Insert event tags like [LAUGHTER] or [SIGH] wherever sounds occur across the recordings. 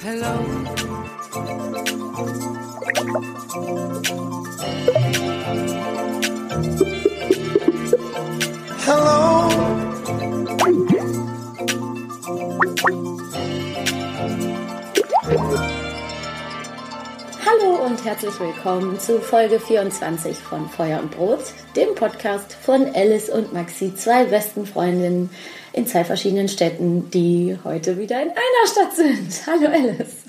Hello. Hello. Hallo und herzlich willkommen zu Folge 24 von Feuer und Brot, dem Podcast von Alice und Maxi, zwei besten Freundinnen in zwei verschiedenen Städten, die heute wieder in einer Stadt sind. [LAUGHS] Hallo Alice.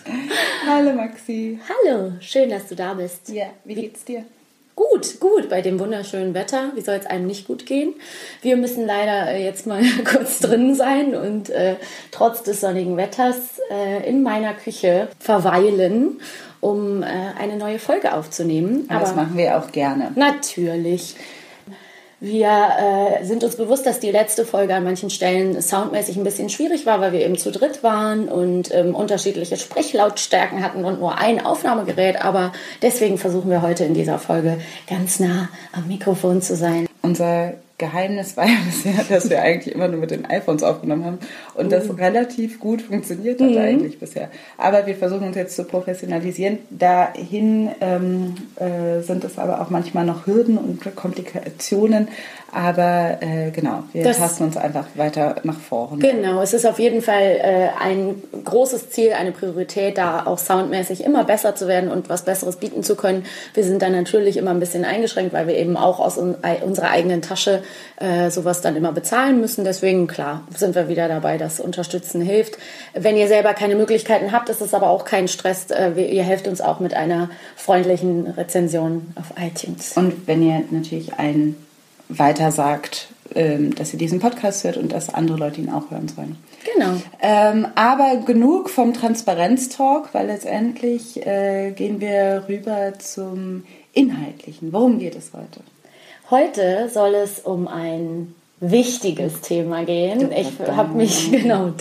Hallo Maxi. Hallo, schön, dass du da bist. Ja, wie geht's dir? Gut, gut, bei dem wunderschönen Wetter. Wie soll es einem nicht gut gehen? Wir müssen leider äh, jetzt mal [LAUGHS] kurz drin sein und äh, trotz des sonnigen Wetters äh, in meiner Küche verweilen, um äh, eine neue Folge aufzunehmen. Aber das machen wir auch gerne. Natürlich. Wir äh, sind uns bewusst, dass die letzte Folge an manchen Stellen soundmäßig ein bisschen schwierig war, weil wir eben zu dritt waren und ähm, unterschiedliche Sprechlautstärken hatten und nur ein Aufnahmegerät. Aber deswegen versuchen wir heute in dieser Folge ganz nah am Mikrofon zu sein. Unser Geheimnis war ja bisher, dass wir eigentlich immer nur mit den iPhones aufgenommen haben und das relativ gut funktioniert hat Mhm. eigentlich bisher. Aber wir versuchen uns jetzt zu professionalisieren. Dahin ähm, äh, sind es aber auch manchmal noch Hürden und Komplikationen. Aber äh, genau, wir Das- tasten uns einfach weiter nach vorne. Genau, es ist auf jeden Fall äh, ein großes Ziel, eine Priorität, da auch soundmäßig immer besser zu werden und was Besseres bieten zu können. Wir sind dann natürlich immer ein bisschen eingeschränkt, weil wir eben auch aus un unserer eigenen Tasche äh, sowas dann immer bezahlen müssen. Deswegen, klar, sind wir wieder dabei, dass Unterstützen hilft. Wenn ihr selber keine Möglichkeiten habt, ist es aber auch kein Stress. Äh, wir- ihr helft uns auch mit einer freundlichen Rezension auf iTunes. Und wenn ihr natürlich allen weiter sagt, ähm, dass ihr diesen Podcast hört und dass andere Leute ihn auch hören sollen. Genau. Ähm, aber genug vom Transparenz-Talk, weil letztendlich äh, gehen wir rüber zum Inhaltlichen. Worum geht es heute? Heute soll es um ein wichtiges Thema gehen. Ich habe mich [LAUGHS] genau,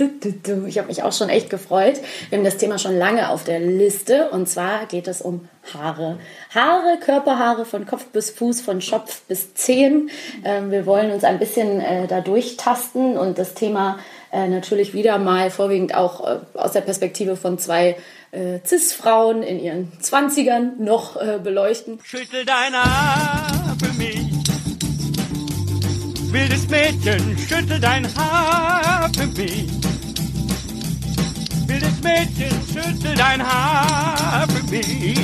ich habe mich auch schon echt gefreut. Wir haben das Thema schon lange auf der Liste und zwar geht es um Haare. Haare, Körperhaare von Kopf bis Fuß, von Schopf bis Zehen. Ähm, wir wollen uns ein bisschen äh, da durchtasten und das Thema äh, natürlich wieder mal vorwiegend auch äh, aus der Perspektive von zwei Cis-Frauen in ihren 20ern noch beleuchten. Schüttel deine Haar für mich. Wildes Mädchen, schüttel dein Haar für mich. Wildes Mädchen, schüttel dein Haar für mich.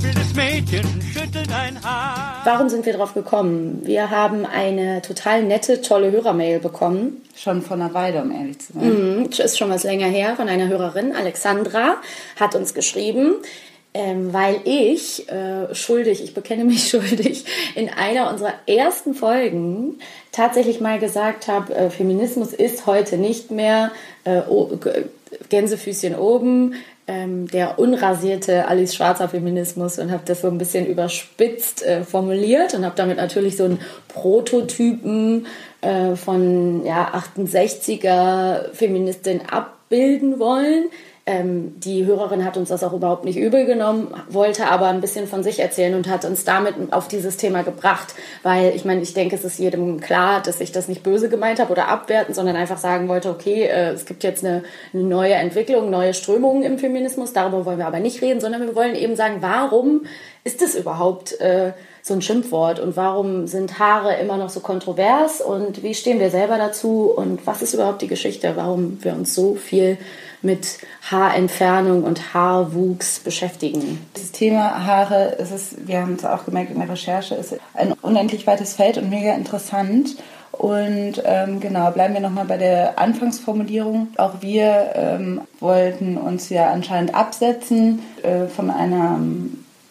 Wildes Mädchen, schüttel dein Haar. Warum sind wir drauf gekommen? Wir haben eine total nette, tolle Hörermail bekommen. Schon vor einer Weile, um ehrlich zu sein. Mhm, Ist schon was länger her von einer Hörerin. Alexandra hat uns geschrieben, ähm, weil ich äh, schuldig, ich bekenne mich [LAUGHS] schuldig, in einer unserer ersten Folgen tatsächlich mal gesagt habe, äh, Feminismus ist heute nicht mehr äh, Gänsefüßchen oben, ähm, der unrasierte Alice Schwarzer Feminismus und habe das so ein bisschen überspitzt äh, formuliert und habe damit natürlich so einen Prototypen äh, von ja, 68er Feministin abbilden wollen. Ähm, die Hörerin hat uns das auch überhaupt nicht übel genommen, wollte aber ein bisschen von sich erzählen und hat uns damit auf dieses Thema gebracht, weil ich meine, ich denke, es ist jedem klar, dass ich das nicht böse gemeint habe oder abwerten, sondern einfach sagen wollte, okay, äh, es gibt jetzt eine, eine neue Entwicklung, neue Strömungen im Feminismus, darüber wollen wir aber nicht reden, sondern wir wollen eben sagen, warum ist es überhaupt äh, so ein Schimpfwort? Und warum sind Haare immer noch so kontrovers? Und wie stehen wir selber dazu? Und was ist überhaupt die Geschichte, warum wir uns so viel mit Haarentfernung und Haarwuchs beschäftigen. Das Thema Haare, ist es, wir haben es auch gemerkt in der Recherche, ist ein unendlich weites Feld und mega interessant. Und ähm, genau, bleiben wir nochmal bei der Anfangsformulierung. Auch wir ähm, wollten uns ja anscheinend absetzen äh, von einer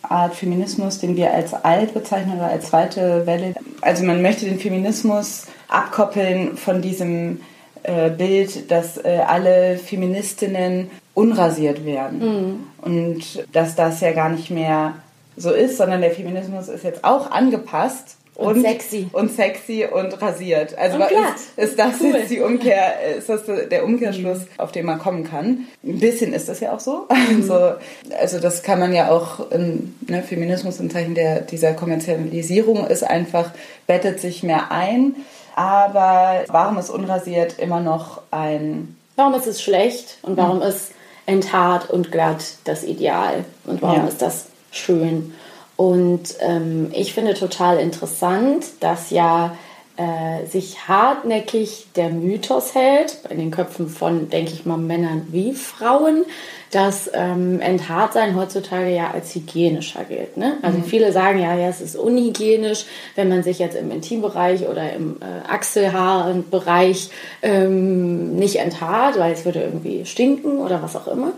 Art Feminismus, den wir als alt bezeichnen oder als zweite Welle. Also man möchte den Feminismus abkoppeln von diesem äh, Bild, dass äh, alle Feministinnen unrasiert werden. Mhm. Und dass das ja gar nicht mehr so ist, sondern der Feminismus ist jetzt auch angepasst. Und, und sexy. Und sexy und rasiert. Also und ist, ist, das cool. jetzt die Umkehr, ist das der Umkehrschluss, mhm. auf den man kommen kann? Ein bisschen ist das ja auch so. Mhm. [LAUGHS] Also, also das kann man ja auch, in, ne, Feminismus im Zeichen der, dieser Kommerzialisierung ist einfach, bettet sich mehr ein aber warum ist unrasiert immer noch ein. Warum ist es schlecht und warum ist enthaart und glatt das Ideal und warum ja. ist das schön? Und ähm, ich finde total interessant, dass ja äh, sich hartnäckig der Mythos hält, in den Köpfen von, denke ich mal, Männern wie Frauen, dass ähm, Enthaartsein heutzutage ja als hygienischer gilt. Ne? Also mhm. viele sagen ja, ja, es ist unhygienisch, wenn man sich jetzt im Intimbereich oder im äh, Achselhaarbereich ähm, nicht enthaart, weil es würde irgendwie stinken oder was auch immer.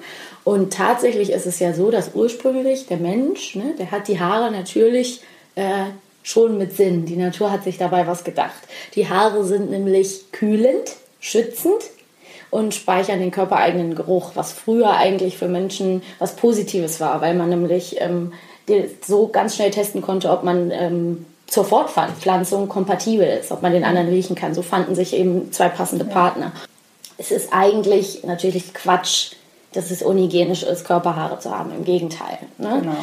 Und tatsächlich ist es ja so, dass ursprünglich der Mensch, ne, der hat die Haare natürlich äh, schon mit Sinn. Die Natur hat sich dabei was gedacht. Die Haare sind nämlich kühlend, schützend und speichern den körpereigenen Geruch, was früher eigentlich für Menschen was Positives war, weil man nämlich ähm, so ganz schnell testen konnte, ob man ähm, zur Fortpflanzung kompatibel ist, ob man den anderen riechen kann. So fanden sich eben zwei passende Partner. Es ist eigentlich natürlich Quatsch, dass es unhygienisch ist, Körperhaare zu haben. Im Gegenteil. Ne? Genau.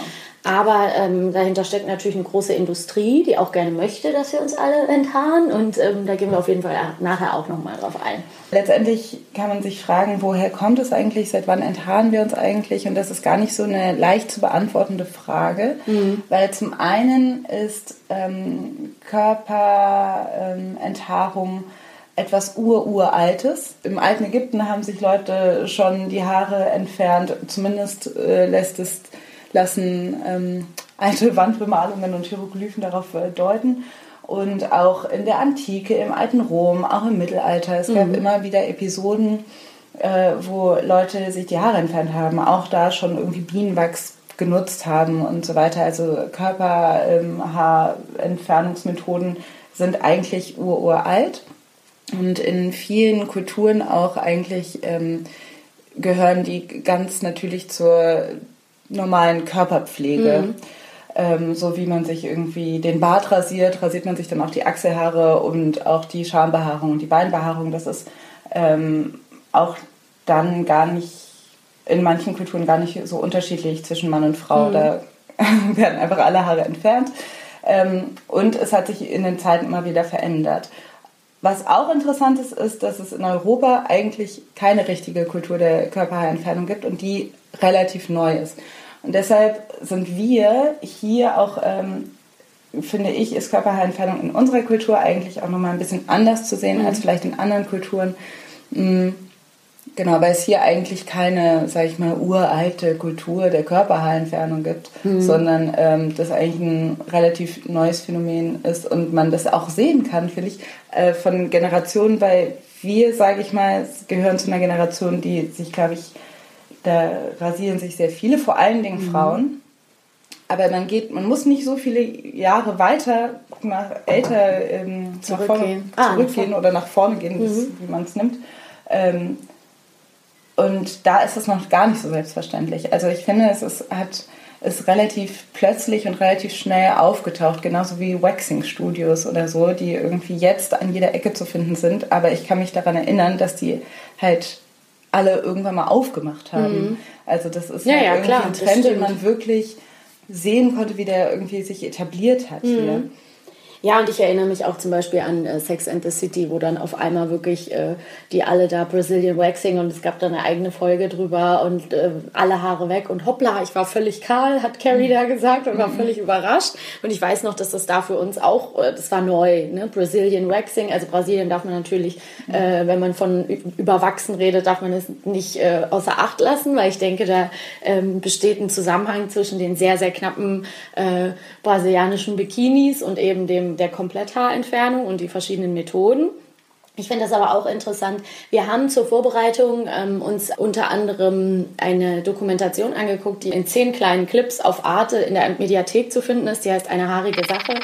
Aber ähm, dahinter steckt natürlich eine große Industrie, die auch gerne möchte, dass wir uns alle enthaaren. Und ähm, da gehen wir auf jeden Fall nachher auch nochmal drauf ein. Letztendlich kann man sich fragen, woher kommt es eigentlich, seit wann enthaaren wir uns eigentlich? Und das ist gar nicht so eine leicht zu beantwortende Frage, mhm. weil zum einen ist ähm, Körperenthaarung etwas Ururaltes. Im alten Ägypten haben sich Leute schon die Haare entfernt. Zumindest äh, lässt es lassen ähm, alte Wandbemalungen und Hieroglyphen darauf äh, deuten. Und auch in der Antike, im alten Rom, auch im Mittelalter. Es gab mhm. immer wieder Episoden, äh, wo Leute sich die Haare entfernt haben. Auch da schon irgendwie Bienenwachs genutzt haben und so weiter. Also Körperhaarentfernungsmethoden ähm, sind eigentlich ururalt und in vielen Kulturen auch eigentlich ähm, gehören die ganz natürlich zur normalen Körperpflege. Mhm. Ähm, so wie man sich irgendwie den Bart rasiert, rasiert man sich dann auch die Achselhaare und auch die Schambehaarung und die Beinbehaarung. Das ist ähm, auch dann gar nicht, in manchen Kulturen gar nicht so unterschiedlich zwischen Mann und Frau. Mhm. Da [LAUGHS] werden einfach alle Haare entfernt. Ähm, und es hat sich in den Zeiten immer wieder verändert. Was auch interessant ist, ist, dass es in Europa eigentlich keine richtige Kultur der Körperhaarentfernung gibt und die relativ neu ist. Und deshalb sind wir hier auch, ähm, finde ich, ist Körperhaarentfernung in unserer Kultur eigentlich auch nochmal ein bisschen anders zu sehen mhm. als vielleicht in anderen Kulturen. Mhm. Genau, weil es hier eigentlich keine, sag ich mal, uralte Kultur der Körperhaarentfernung gibt, mhm. sondern ähm, das eigentlich ein relativ neues Phänomen ist und man das auch sehen kann, finde ich, äh, von Generationen, weil wir, sage ich mal, gehören zu einer Generation, die sich, glaube ich, da rasieren sich sehr viele, vor allen Dingen mhm. Frauen. Aber man geht, man muss nicht so viele Jahre weiter nach älter ähm, zurückgehen, nach vorne, zurückgehen ah, oder nach vorne gehen, mhm. wie man es nimmt. Ähm, und da ist es noch gar nicht so selbstverständlich. Also ich finde, es ist, hat, ist relativ plötzlich und relativ schnell aufgetaucht, genauso wie Waxing-Studios oder so, die irgendwie jetzt an jeder Ecke zu finden sind. Aber ich kann mich daran erinnern, dass die halt alle irgendwann mal aufgemacht haben. Mhm. Also das ist ja, halt ja, irgendwie klar, ein Trend, den man wirklich sehen konnte, wie der irgendwie sich etabliert hat hier. Ja, und ich erinnere mich auch zum Beispiel an äh, Sex and the City, wo dann auf einmal wirklich äh, die alle da Brazilian Waxing und es gab da eine eigene Folge drüber und äh, alle Haare weg und hoppla, ich war völlig kahl, hat Carrie da gesagt und war völlig überrascht. Und ich weiß noch, dass das da für uns auch, äh, das war neu, ne? Brazilian Waxing. Also Brasilien darf man natürlich, äh, wenn man von überwachsen redet, darf man es nicht äh, außer Acht lassen, weil ich denke, da ähm, besteht ein Zusammenhang zwischen den sehr, sehr knappen brasilianischen Bikinis und eben dem der Kompletthaarentfernung und die verschiedenen Methoden. Ich finde das aber auch interessant. Wir haben zur Vorbereitung ähm, uns unter anderem eine Dokumentation angeguckt, die in zehn kleinen Clips auf Arte in der Mediathek zu finden ist. Die heißt Eine haarige Sache.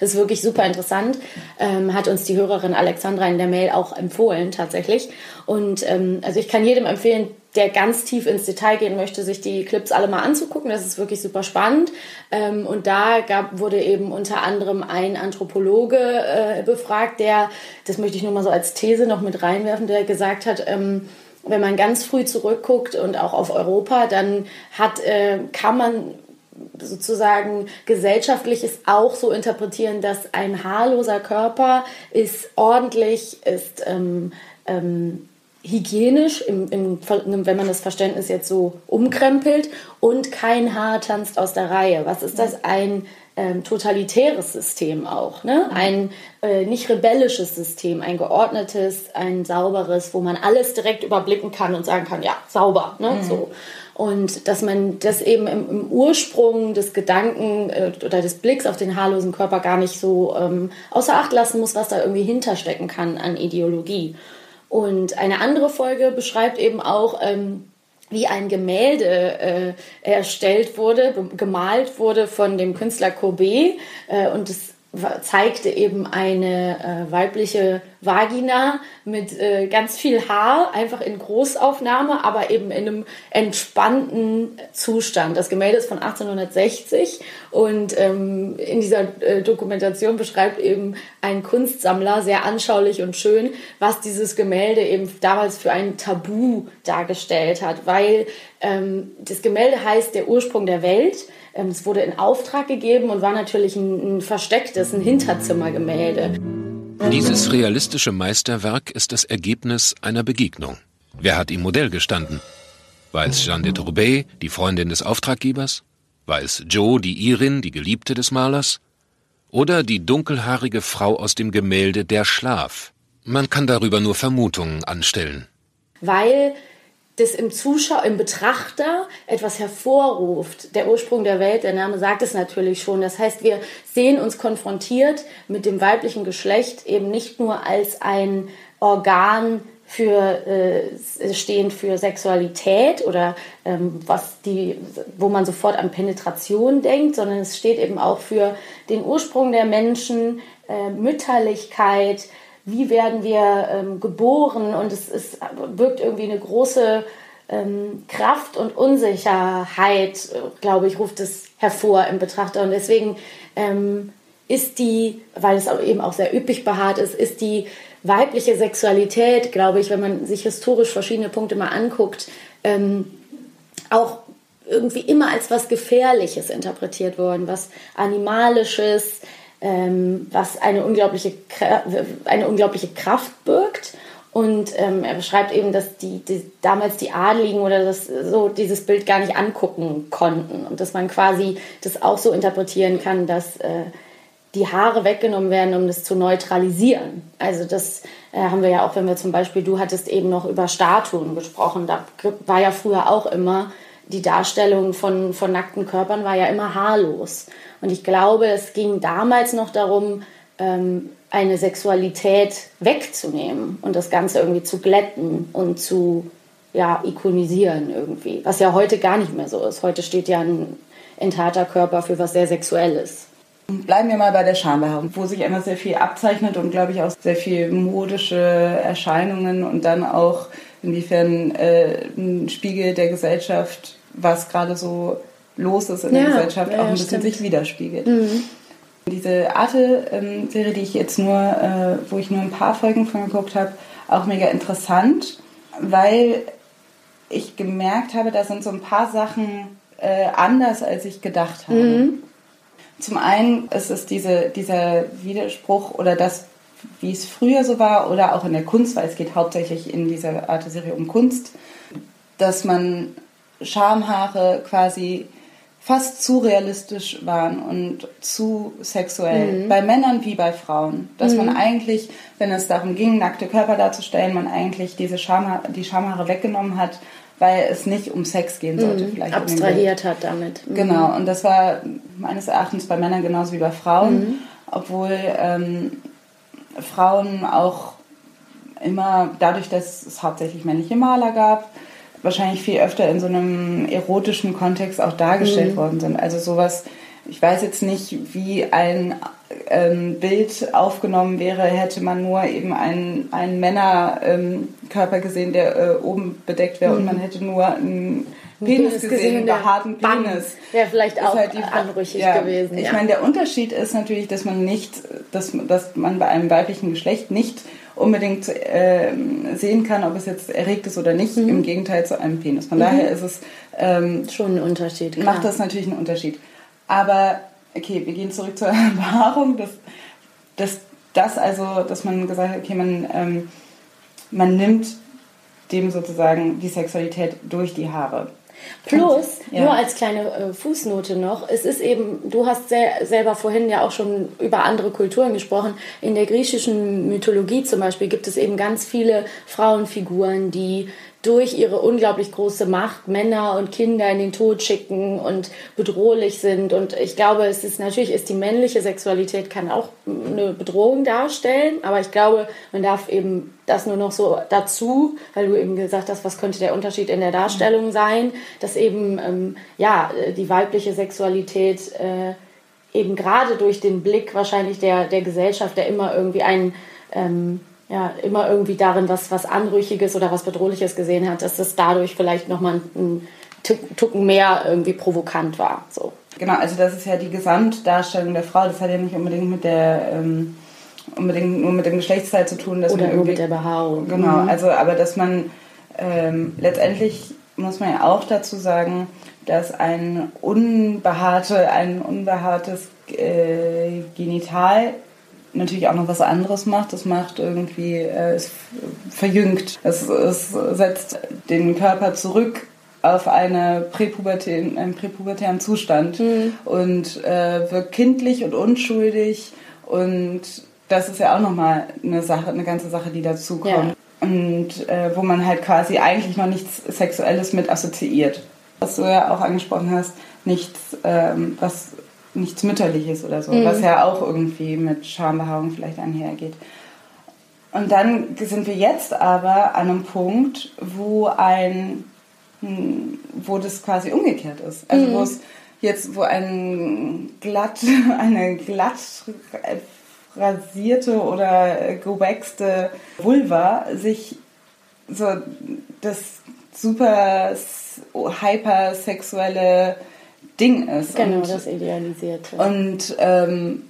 Das ist wirklich super interessant. Ähm, hat uns die Hörerin Alexandra in der Mail auch empfohlen, tatsächlich. Und ähm, also ich kann jedem empfehlen, der ganz tief ins Detail gehen möchte, sich die Clips alle mal anzugucken. Das ist wirklich super spannend. Ähm, und da gab, wurde eben unter anderem ein Anthropologe äh, befragt, der, das möchte ich nur mal so als These noch mit reinwerfen, der gesagt hat, ähm, wenn man ganz früh zurückguckt und auch auf Europa, dann hat, äh, kann man sozusagen gesellschaftlich ist auch so interpretieren, dass ein haarloser Körper ist ordentlich, ist ähm, ähm, hygienisch, im, im, wenn man das Verständnis jetzt so umkrempelt und kein Haar tanzt aus der Reihe. Was ist das? Ein ähm, totalitäres System auch, ne? ein äh, nicht rebellisches System, ein geordnetes, ein sauberes, wo man alles direkt überblicken kann und sagen kann, ja, sauber, ne? so. Und dass man das eben im, im Ursprung des Gedanken äh, oder des Blicks auf den haarlosen Körper gar nicht so ähm, außer Acht lassen muss, was da irgendwie hinterstecken kann an Ideologie. Und eine andere Folge beschreibt eben auch, ähm, wie ein Gemälde äh, erstellt wurde, gemalt wurde von dem Künstler Courbet. Äh, und wa- zeigte eben eine äh, weibliche Vagina mit äh, ganz viel Haar, einfach in Großaufnahme, aber eben in einem entspannten Zustand. Das Gemälde ist von 1860 und ähm, in dieser äh, Dokumentation beschreibt eben ein Kunstsammler sehr anschaulich und schön, was dieses Gemälde eben damals für ein Tabu dargestellt hat, weil ähm, das Gemälde heißt Der Ursprung der Welt. Ähm, es wurde in Auftrag gegeben und war natürlich ein, ein verstecktes, ein Hinterzimmergemälde. Dieses realistische Meisterwerk ist das Ergebnis einer Begegnung. Wer hat ihm Modell gestanden? War es Jeanne de Tourbet, die Freundin des Auftraggebers? War es Joe, die Irin, die Geliebte des Malers? Oder die dunkelhaarige Frau aus dem Gemälde Der Schlaf? Man kann darüber nur Vermutungen anstellen. weil das im Zuschauer, im Betrachter etwas hervorruft. Der Ursprung der Welt, der Name sagt es natürlich schon. Das heißt, wir sehen uns konfrontiert mit dem weiblichen Geschlecht eben nicht nur als ein Organ für äh, stehend für Sexualität oder ähm, was die, wo man sofort an Penetration denkt, sondern es steht eben auch für den Ursprung der Menschen, äh, Mütterlichkeit, wie werden wir ähm, geboren und es ist, wirkt irgendwie eine große ähm, Kraft und Unsicherheit, glaube ich, ruft es hervor im Betrachter. Und deswegen ähm, ist die, weil es auch eben auch sehr üppig behaart ist, ist die weibliche Sexualität, glaube ich, wenn man sich historisch verschiedene Punkte mal anguckt, ähm, auch irgendwie immer als was Gefährliches interpretiert worden, was Animalisches, ähm, was eine unglaubliche, eine unglaubliche Kraft birgt. Und ähm, er beschreibt eben, dass die, die damals die Adligen oder das, so dieses Bild gar nicht angucken konnten und dass man quasi das auch so interpretieren kann, dass äh, die Haare weggenommen werden, um das zu neutralisieren. Also das äh, haben wir ja auch, wenn wir zum Beispiel, du hattest eben noch über Statuen gesprochen, da war ja früher auch immer die Darstellung von, von nackten Körpern war ja immer haarlos. Und ich glaube, es ging damals noch darum, ähm, eine Sexualität wegzunehmen und das Ganze irgendwie zu glätten und zu ja, ikonisieren irgendwie. Was ja heute gar nicht mehr so ist. Heute steht ja ein enthaarter Körper für was sehr Sexuelles. Bleiben wir mal bei der Schambehaarung, wo sich immer sehr viel abzeichnet und glaube ich auch sehr viel modische Erscheinungen und dann auch inwiefern äh, ein Spiegel der Gesellschaft, was gerade so los ist in der Ja, Gesellschaft, ja, auch ein bisschen stimmt. sich widerspiegelt. Diese Arte-Serie, die ich jetzt nur, äh, wo ich nur ein paar Folgen von geguckt habe, auch mega interessant, weil ich gemerkt habe, da sind so ein paar Sachen äh, anders, als ich gedacht habe. Zum einen ist es diese, dieser Widerspruch oder das, wie es früher so war oder auch in der Kunst, weil es geht hauptsächlich in dieser Arte-Serie um Kunst, dass man Schamhaare quasi fast zu realistisch waren und zu sexuell. Bei Männern wie bei Frauen. Dass man eigentlich, wenn es darum ging, nackte Körper darzustellen, man eigentlich diese Schamha die Schamhaare weggenommen hat, weil es nicht um Sex gehen sollte. Vielleicht in dem Bild. Abstrahiert hat damit. Mhm. Genau, und das war meines Erachtens bei Männern genauso wie bei Frauen, Mhm. obwohl ähm, Frauen auch immer, dadurch, dass es hauptsächlich männliche Maler gab, wahrscheinlich viel öfter in so einem erotischen Kontext auch Mhm. dargestellt worden sind. Also sowas, ich weiß jetzt nicht, wie ein ähm, Bild aufgenommen wäre, hätte man nur eben einen, einen Männerkörper ähm, gesehen, der äh, oben bedeckt wäre und man hätte nur einen Penis, gesehen, einen behaarten. Penis. Wäre vielleicht auch halt die anrüchig ja, gewesen. Ich ja. meine, der Unterschied ist natürlich, dass man nicht, dass, dass man bei einem weiblichen Geschlecht nicht unbedingt ähm, sehen kann, ob es jetzt erregt ist oder Mhm. nicht, im Gegenteil zu einem Penis. Von daher ist es, ähm, Schon ein Unterschied. Klar. macht das natürlich einen Unterschied. Aber, okay, wir gehen zurück zur [LAUGHS] Erfahrung, dass, dass das also, dass man gesagt hat, okay, man, ähm, man nimmt dem sozusagen die Sexualität durch die Haare. Plus, Ja. nur als kleine äh, Fußnote noch, es ist eben, du hast sel selber vorhin ja auch schon über andere Kulturen gesprochen. In der griechischen Mythologie zum Beispiel gibt es eben ganz viele Frauenfiguren, die durch ihre unglaublich große Macht Männer und Kinder in den Tod schicken und bedrohlich sind. Und ich glaube, es ist natürlich ist die männliche Sexualität kann auch eine Bedrohung darstellen, aber ich glaube, man darf eben das nur noch so dazu, weil du eben gesagt hast, was könnte der Unterschied in der Darstellung sein, dass eben ähm, ja die weibliche Sexualität äh, eben gerade durch den Blick wahrscheinlich der, der Gesellschaft, der immer irgendwie einen, ähm, ja, immer irgendwie darin was, was Anrüchiges oder was Bedrohliches gesehen hat, dass das dadurch vielleicht nochmal ein, ein Tuck- Tucken mehr irgendwie provokant war. So. Genau, also das ist ja die Gesamtdarstellung der Frau. Das hat ja nicht unbedingt mit der ähm, unbedingt nur mit dem Geschlechtsteil zu tun, dass Oder man nur mit der Behaarung. Genau, Mhm. also aber dass man ähm, letztendlich muss man ja auch dazu sagen, dass ein unbehaarte, ein unbehaartes äh, Genital natürlich auch noch was anderes macht. Das macht irgendwie, äh, es verjüngt. Es, es setzt den Körper zurück auf eine präpubertären, einen präpubertären Zustand und äh, wirkt kindlich und unschuldig und das ist ja auch nochmal eine Sache, eine ganze Sache, die dazu kommt. Ja. Und äh, wo man halt quasi eigentlich noch nichts Sexuelles mit assoziiert. Was du ja auch angesprochen hast, nichts, ähm, was nichts Mütterliches oder so, was ja auch irgendwie mit Schambehaarung vielleicht einhergeht. Und dann sind wir jetzt aber an einem Punkt, wo ein, hm, wo das quasi umgekehrt ist. Also wo es jetzt, wo ein glatt, [LAUGHS] eine glatt rasierte oder gewächste Vulva sich so das super hypersexuelle Ding ist. Genau, und, das Idealisierte. und, ähm,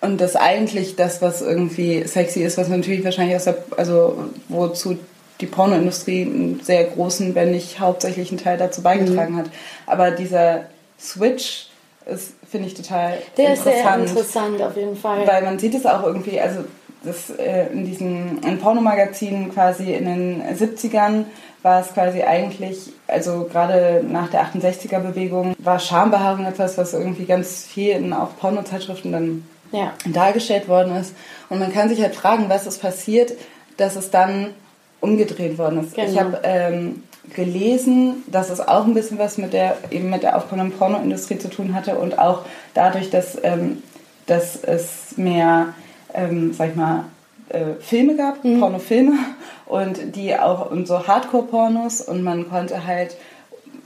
und das eigentlich das, was irgendwie sexy ist, was natürlich wahrscheinlich aus der, also wozu die Pornoindustrie einen sehr großen, wenn nicht hauptsächlichen Teil dazu beigetragen Mhm. hat. Aber dieser Switch ist, finde ich, total der ist sehr interessant. interessant auf jeden Fall. Weil man sieht es auch irgendwie, also das, äh, in diesen in Pornomagazinen quasi in den 70ern war es quasi eigentlich, also gerade nach der 68er-Bewegung, war Schambehaarung etwas, was irgendwie ganz viel in auch Pornozeitschriften dann ja. dargestellt worden ist. Und man kann sich halt fragen, was ist passiert, dass es dann umgedreht worden ist. Genau. Ich habe ähm, gelesen, dass es auch ein bisschen was mit der eben mit der aufkommenden Pornoindustrie zu tun hatte und auch dadurch, dass, ähm, dass es mehr, ähm, sag ich mal, äh, Filme gab, Mhm. Pornofilme und die auch und so Hardcore-Pornos und man konnte halt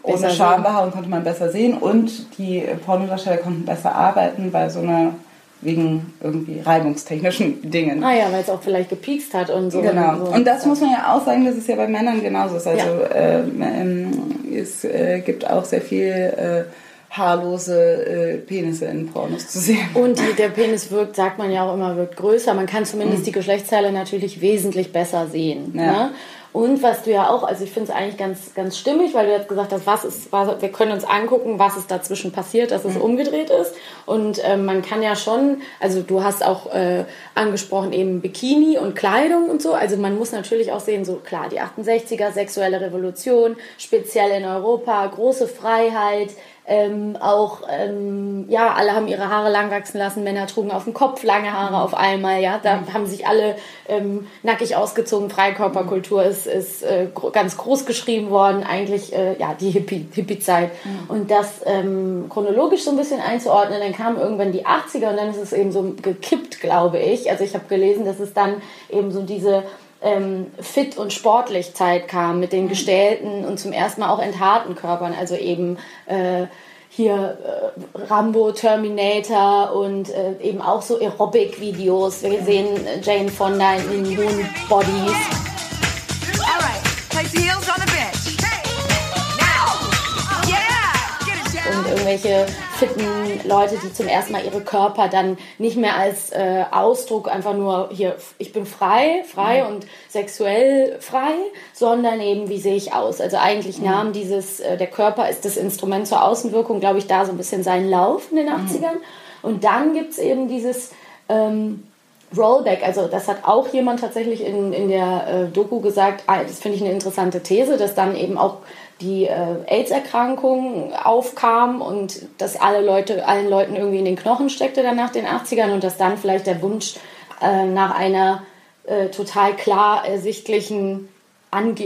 ohne Schambehaarung konnte man besser sehen und die Pornodarsteller konnten besser arbeiten, weil so eine wegen irgendwie reibungstechnischen Dingen. Ah ja, weil es auch vielleicht gepiekst hat und so. Genau. Und, so. Und das muss man ja auch sagen, dass es ja bei Männern genauso ist. Also Ja. ähm, ähm, es äh, gibt auch sehr viel äh, haarlose äh, Penisse in Pornos zu sehen. Und die, der Penis wirkt, sagt man ja auch immer, wirkt größer. Man kann zumindest die Geschlechtsteile natürlich wesentlich besser sehen. Mhm. Ja. Ne? Und was du ja auch, also ich finde es eigentlich ganz, ganz stimmig, weil du jetzt gesagt hast, was ist, was, wir können uns angucken, was ist dazwischen passiert, dass Mhm. es umgedreht ist. Und ähm, man kann ja schon, also du hast auch äh, angesprochen eben Bikini und Kleidung und so. Also man muss natürlich auch sehen, so klar, die 68er, sexuelle Revolution, speziell in Europa, große Freiheit, ähm, auch, ähm, ja, alle haben ihre Haare lang wachsen lassen, Männer trugen auf dem Kopf lange Haare auf einmal, ja, da haben sich alle ähm, nackig ausgezogen, Freikörperkultur ist, ist äh, gro ganz groß geschrieben worden, eigentlich, äh, ja, die Hippie- Hippie-Zeit. Und das ähm, chronologisch so ein bisschen einzuordnen, dann kamen irgendwann die 80er und dann ist es eben so gekippt, glaube ich. Also ich habe gelesen, dass es dann eben so diese ähm, fit und sportlich Zeit kam mit den gestählten und zum ersten Mal auch enthaarten Körpern, also eben äh, hier äh, Rambo, Terminator und äh, eben auch so Aerobic-Videos. Wir sehen äh, Jane Fonda in hohen Bodies. All right, place the heels on the irgendwelche fitten Leute, die zum ersten Mal ihre Körper dann nicht mehr als äh, Ausdruck einfach nur hier, ich bin frei, frei und sexuell frei, sondern eben, wie sehe ich aus? Also eigentlich nahm dieses, äh, der Körper ist das Instrument zur Außenwirkung, glaube ich, da so ein bisschen seinen Lauf in den 80ern. Und dann gibt es eben dieses ähm, Rollback, also das hat auch jemand tatsächlich in, in der äh, Doku gesagt, ah, das finde ich eine interessante These, dass dann eben auch die äh, AIDS-Erkrankung aufkam und dass alle Leute, allen Leuten irgendwie in den Knochen steckte dann nach den 80ern und dass dann vielleicht der Wunsch äh, nach einer äh, total klar ersichtlichen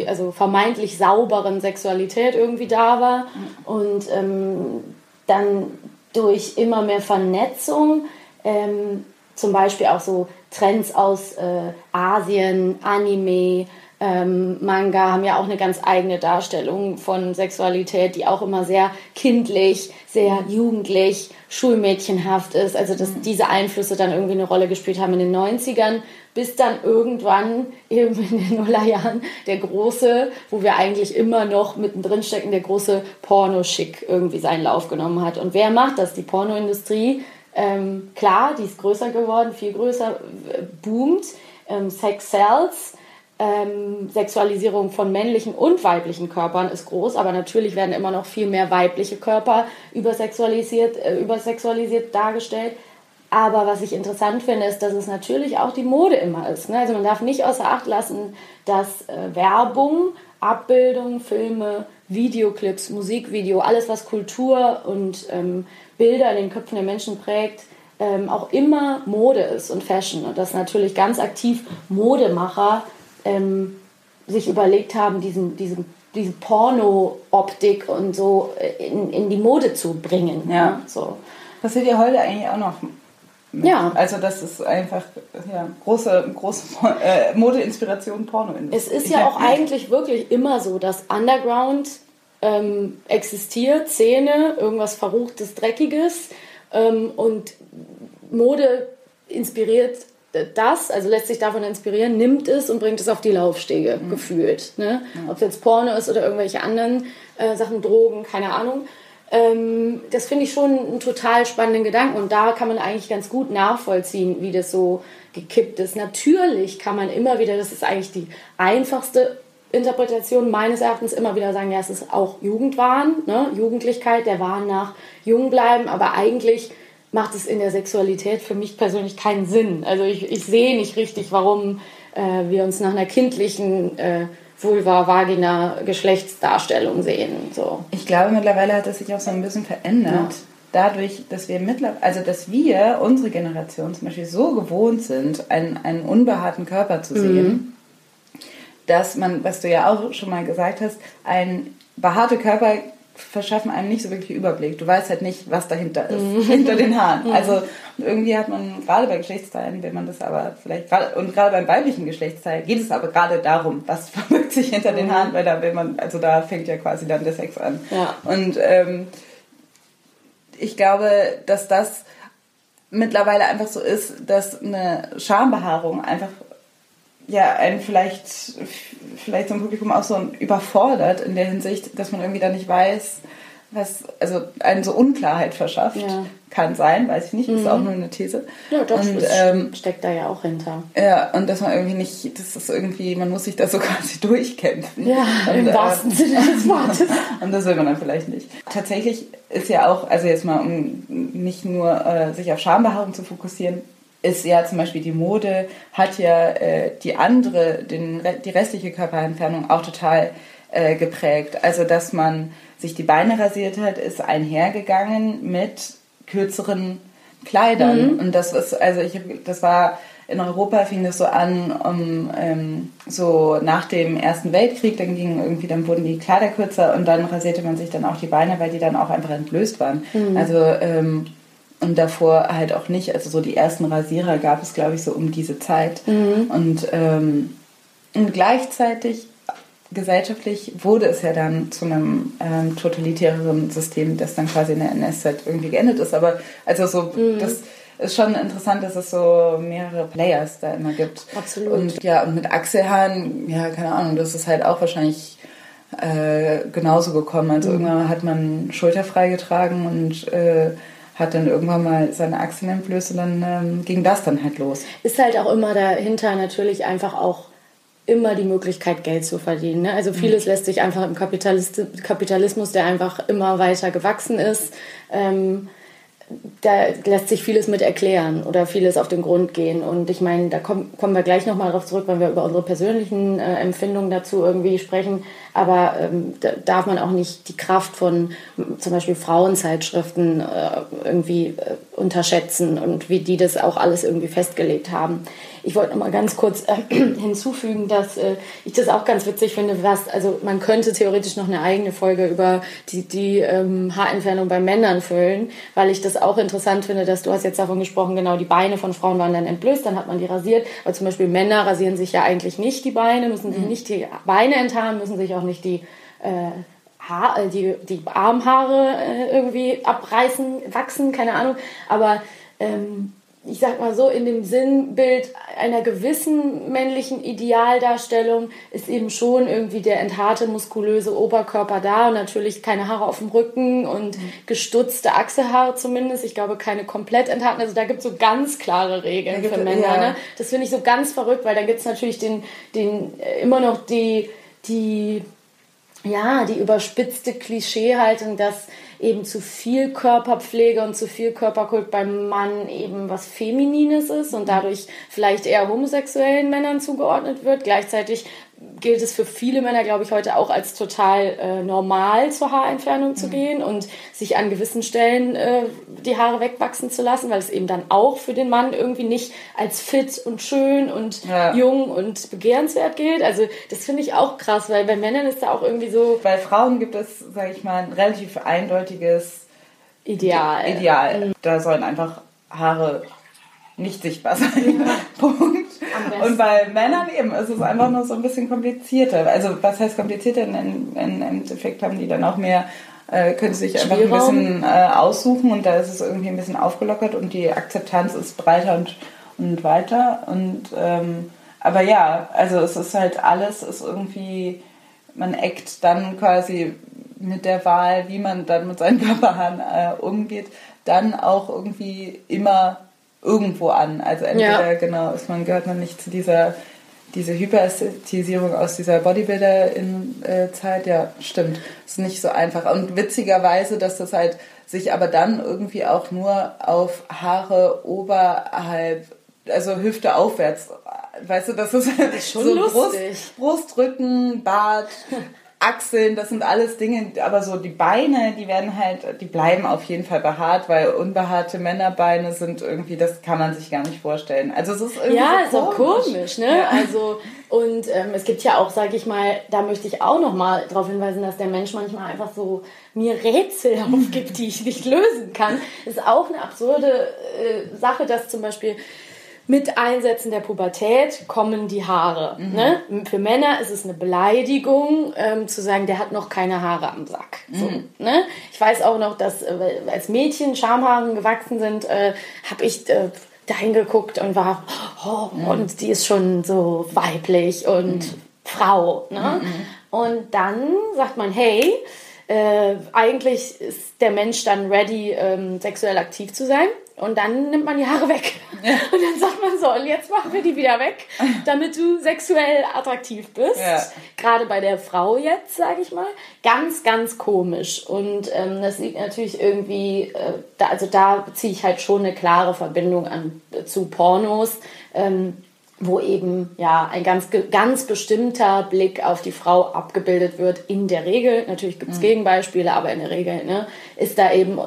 also vermeintlich sauberen Sexualität irgendwie da war. Und ähm, dann durch immer mehr Vernetzung ähm, zum Beispiel auch so Trends aus äh, Asien, Anime, ähm, Manga haben ja auch eine ganz eigene Darstellung von Sexualität, die auch immer sehr kindlich, sehr jugendlich, schulmädchenhaft ist. Also dass diese Einflüsse dann irgendwie eine Rolle gespielt haben in den 90ern, bis dann irgendwann [LAUGHS] eben in den Nullerjahren der große, wo wir eigentlich immer noch mittendrin stecken, der große Pornoschick irgendwie seinen Lauf genommen hat. Und wer macht das? Die Pornoindustrie ähm, klar, die ist größer geworden, viel größer, äh, boomt. Ähm, Sex sells. Ähm, Sexualisierung von männlichen und weiblichen Körpern ist groß, aber natürlich werden immer noch viel mehr weibliche Körper übersexualisiert, äh, übersexualisiert dargestellt. Aber was ich interessant finde, ist, dass es natürlich auch die Mode immer ist. Ne? Also man darf nicht außer Acht lassen, dass äh, Werbung, Abbildung, Filme, Videoclips, Musikvideo, alles was Kultur und ähm, Bilder in den Köpfen der Menschen prägt, ähm, auch immer Mode ist und Fashion. Und dass natürlich ganz aktiv Modemacher ähm, sich überlegt haben, diesen, diesen, diese Porno-Optik und so äh, in, in die Mode zu bringen. Ja. So. Passiert ja heute eigentlich auch noch. Mit. Ja. Also das ist einfach ja, große, große äh, Modeinspiration Pornoindustrie. Es ist ja auch eigentlich wirklich immer so, dass Underground ähm, existiert, Szene, irgendwas Verruchtes, Dreckiges ähm, und Mode inspiriert das, also lässt sich davon inspirieren, nimmt es und bringt es auf die Laufstege, gefühlt. Ne? Ob es jetzt Porno ist oder irgendwelche anderen äh, Sachen, Drogen, keine Ahnung. Ähm, das finde ich schon einen total spannenden Gedanken und da kann man eigentlich ganz gut nachvollziehen, wie das so gekippt ist. Natürlich kann man immer wieder, das ist eigentlich die einfachste Interpretation meines Erachtens, immer wieder sagen, ja, es ist auch Jugendwahn, ne? Jugendlichkeit, der Wahn nach jung bleiben, aber eigentlich macht es in der Sexualität für mich persönlich keinen Sinn. Also ich, ich sehe nicht richtig, warum äh, wir uns nach einer kindlichen äh, Vulva, Vagina, Geschlechtsdarstellung sehen. So. Ich glaube, mittlerweile hat das sich auch so ein bisschen verändert. Dadurch, dass wir mittlerweile, also dass wir, unsere Generation zum Beispiel, so gewohnt sind, einen, einen unbehaarten Körper zu sehen, dass man, was du ja auch schon mal gesagt hast, ein behaarte Körper verschaffen einem nicht so wirklich Überblick. Du weißt halt nicht, was dahinter ist, hinter den Haaren. Also irgendwie hat man gerade bei Geschlechtsteilen, wenn man das aber vielleicht und gerade beim weiblichen Geschlechtsteil geht es aber gerade darum, was [LAUGHS] verbirgt sich hinter den Haaren, weil da will man, also da fängt ja quasi dann der Sex an. Ja. Und ähm, ich glaube, dass das mittlerweile einfach so ist, dass eine Schambehaarung einfach ja einen vielleicht vielleicht so ein Publikum auch so überfordert in der Hinsicht, dass man irgendwie da nicht weiß, was also einen so Unklarheit verschafft. Ja. Kann sein, weiß ich nicht, ist auch nur eine These. Ja, doch, und, das ähm, steckt da ja auch hinter. ja, und dass man irgendwie nicht, das ist irgendwie, man muss sich da so [LAUGHS] quasi durchkämpfen. Ja, und, im äh, wahrsten Sinne des [LAUGHS] Wortes. und das will man dann vielleicht nicht. Tatsächlich ist ja auch, also jetzt mal, um nicht nur äh, sich auf Schambehaarung zu fokussieren, ist ja zum Beispiel die Mode, hat ja äh, die andere, den, die restliche Körperentfernung auch total äh, geprägt. Also, dass man sich die Beine rasiert hat, ist einhergegangen mit kürzeren Kleidern. Und das ist, also ich, das war in Europa fing das so an, um, ähm, so nach dem Ersten Weltkrieg, dann ging irgendwie, dann wurden die Kleider kürzer und dann rasierte man sich dann auch die Beine, weil die dann auch einfach entblößt waren. Also ähm, und davor halt auch nicht. Also so die ersten Rasierer gab es, glaube ich, so um diese Zeit. Und, ähm, und gleichzeitig gesellschaftlich wurde es ja dann zu einem ähm, totalitäreren System, das dann quasi in der NS-Zeit irgendwie geendet ist. Aber also so, das ist schon interessant, dass es so mehrere Players da immer gibt. Absolut. Und ja, und mit Achselhaaren, ja, keine Ahnung, das ist halt auch wahrscheinlich äh, genauso gekommen. Also irgendwann hat man schulterfrei getragen und äh, hat dann irgendwann mal seine Achseln entblößt und dann ähm, ging das dann halt los. ist halt auch immer dahinter natürlich einfach auch immer die Möglichkeit, Geld zu verdienen. Ne? Also vieles lässt sich einfach im Kapitalist Kapitalismus, der einfach immer weiter gewachsen ist, ähm, da lässt sich vieles mit erklären oder vieles auf den Grund gehen. Und ich meine, da komm, kommen wir gleich nochmal drauf zurück, wenn wir über unsere persönlichen äh, Empfindungen dazu irgendwie sprechen. Aber ähm, da darf man auch nicht die Kraft von m, zum Beispiel Frauenzeitschriften äh, irgendwie äh, unterschätzen und wie die das auch alles irgendwie festgelegt haben. Ich wollte noch mal ganz kurz äh, [CLEARS THROAT] hinzufügen, dass äh, ich das auch ganz witzig finde, was, also man könnte theoretisch noch eine eigene Folge über die, die ähm, Haarentfernung bei Männern füllen, weil ich das auch interessant finde, dass du hast jetzt davon gesprochen, genau, die Beine von Frauen waren dann entblößt, dann hat man die rasiert, aber zum Beispiel Männer rasieren sich ja eigentlich nicht die Beine, müssen sich nicht die Beine enthaaren, müssen sich auch nicht die äh, Haar, äh, die, die Armhaare äh, irgendwie abreißen, wachsen, keine Ahnung. Aber ähm, ich sag mal so, in dem Sinnbild einer gewissen männlichen Idealdarstellung ist eben schon irgendwie der enthaarte, muskulöse Oberkörper da und natürlich keine Haare auf dem Rücken und gestutzte Achselhaare zumindest. Ich glaube, keine komplett enthaarten. Also da gibt es so ganz klare Regeln Da gibt für Männer. ja. Ne? Das finde ich so ganz verrückt, weil dann gibt es natürlich den, den, äh, immer noch die, die ja, die überspitzte Klischeehaltung, dass eben zu viel Körperpflege und zu viel Körperkult beim Mann eben was Feminines ist und dadurch vielleicht eher homosexuellen Männern zugeordnet wird. Gleichzeitig gilt es für viele Männer, glaube ich, heute auch als total äh, normal zur Haarentfernung zu gehen und sich an gewissen Stellen äh, die Haare wegwachsen zu lassen, weil es eben dann auch für den Mann irgendwie nicht als fit und schön und Ja. jung und begehrenswert gilt. Also das finde ich auch krass, weil bei Männern ist da auch irgendwie so Bei Frauen gibt es, sage ich mal, ein relativ eindeutiges ideal. Ideal. Da sollen einfach Haare nicht sichtbar sein. [LAUGHS] Punkt. Und bei Männern eben ist es einfach nur so ein bisschen komplizierter. Also was heißt komplizierter? Im Endeffekt haben die dann auch mehr, äh, können sie sich einfach ein bisschen äh, aussuchen und da ist es irgendwie ein bisschen aufgelockert und die Akzeptanz ist breiter und, und weiter. Und ähm, aber ja, also es ist halt alles ist irgendwie, man eckt dann quasi mit der Wahl, wie man dann mit seinen [LAUGHS] Körperhaaren äh, umgeht, dann auch irgendwie immer irgendwo an. Also entweder Ja. genau ist man gehört man nicht zu dieser diese Hyperästhetisierung aus dieser Bodybuilder-Zeit, ja, stimmt. Ist nicht so einfach. Und witzigerweise, dass das halt sich aber dann irgendwie auch nur auf Haare oberhalb, also Hüfte aufwärts, weißt du, das ist, schon so lustig. Brust, Brust, Rücken, Bart, [LAUGHS] Achseln, das sind alles Dinge, aber so die Beine, die werden halt, die bleiben auf jeden Fall behaart, weil unbehaarte Männerbeine sind irgendwie, das kann man sich gar nicht vorstellen. Also es ist irgendwie Ja, so ist auch komisch, ne? Ja. Also und ähm, es gibt ja auch, sage ich mal, da möchte ich auch noch mal darauf hinweisen, dass der Mensch manchmal einfach so mir Rätsel [LAUGHS] aufgibt, die ich nicht lösen kann. Ist auch eine absurde äh, Sache, dass zum Beispiel mit Einsätzen der Pubertät kommen die Haare. Ne? Für Männer ist es eine Beleidigung, ähm, zu sagen, der hat noch keine Haare am Sack. So, ne? Ich weiß auch noch, dass äh, als Mädchen Schamhaaren gewachsen sind, äh, habe ich äh, dahin geguckt und war, oh, und die ist schon so weiblich und Frau. Ne? Und dann sagt man, hey, äh, eigentlich ist der Mensch dann ready, ähm, sexuell aktiv zu sein. Und dann nimmt man die Haare weg. [LAUGHS] Und dann sagt man so, und jetzt machen wir die wieder weg, damit du sexuell attraktiv bist. Ja. Gerade bei der Frau jetzt, sage ich mal. Ganz, ganz komisch. Und ähm, das liegt natürlich irgendwie, äh, da, also da ziehe ich halt schon eine klare Verbindung an, zu Pornos. Ähm, wo eben ja ein ganz, ganz bestimmter Blick auf die Frau abgebildet wird. In der Regel, natürlich gibt es Gegenbeispiele, aber in der Regel ne, ist da eben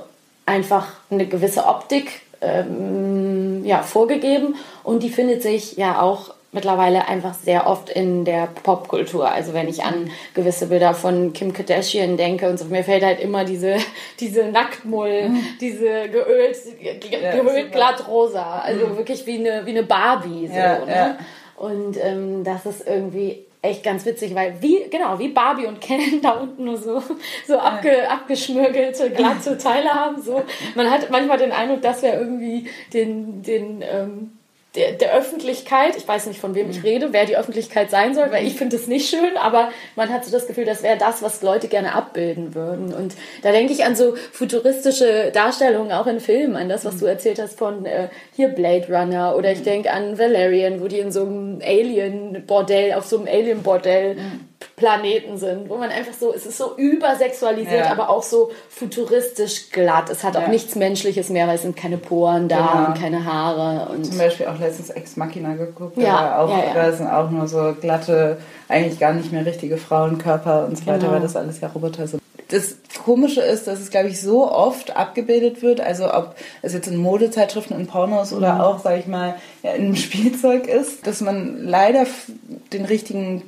einfach eine gewisse Optik ähm, ja, vorgegeben und die findet sich ja auch mittlerweile einfach sehr oft in der Popkultur. Also wenn ich an gewisse Bilder von Kim Kardashian denke und so, mir fällt halt immer diese, [LAUGHS] diese Nacktmull, diese geölt, ge Ja, geölt glatt rosa. Also wirklich wie eine, wie eine Barbie. So, Ja, ne? ja. Und ähm, das ist irgendwie echt ganz witzig, weil wie, genau, wie Barbie und Ken [LAUGHS] da unten nur so, so abge, abgeschmürgelte, glatte Teile haben. So. Man hat manchmal den Eindruck, dass wir irgendwie den, den ähm, der, der Öffentlichkeit, ich weiß nicht von wem ich rede, wer die Öffentlichkeit sein soll, weil ich finde es nicht schön, aber man hat so das Gefühl, das wäre das, was Leute gerne abbilden würden. Und da denke ich an so futuristische Darstellungen auch in Filmen, an das, was du erzählt hast von äh, hier Blade Runner oder ich denke an Valerian, wo die in so einem Alien-Bordell, auf so einem Alien-Bordell Planeten sind, wo man einfach so, es ist so übersexualisiert, Ja. aber auch so futuristisch glatt. Es hat auch Ja. nichts Menschliches mehr, weil es sind keine Poren da Genau. und keine Haare und Zum Beispiel auch letztens Ex Machina geguckt, Ja, auch, ja, da sind auch nur so glatte, eigentlich gar nicht mehr richtige Frauenkörper und so weiter, Genau. weil das alles ja Roboter sind. Das Komische ist, dass es, glaube ich, so oft abgebildet wird, also ob es jetzt in Modezeitschriften, in Pornos oder Mhm. auch, sage ich mal, ja, in einem [LAUGHS] Spielzeug ist, dass man leider den richtigen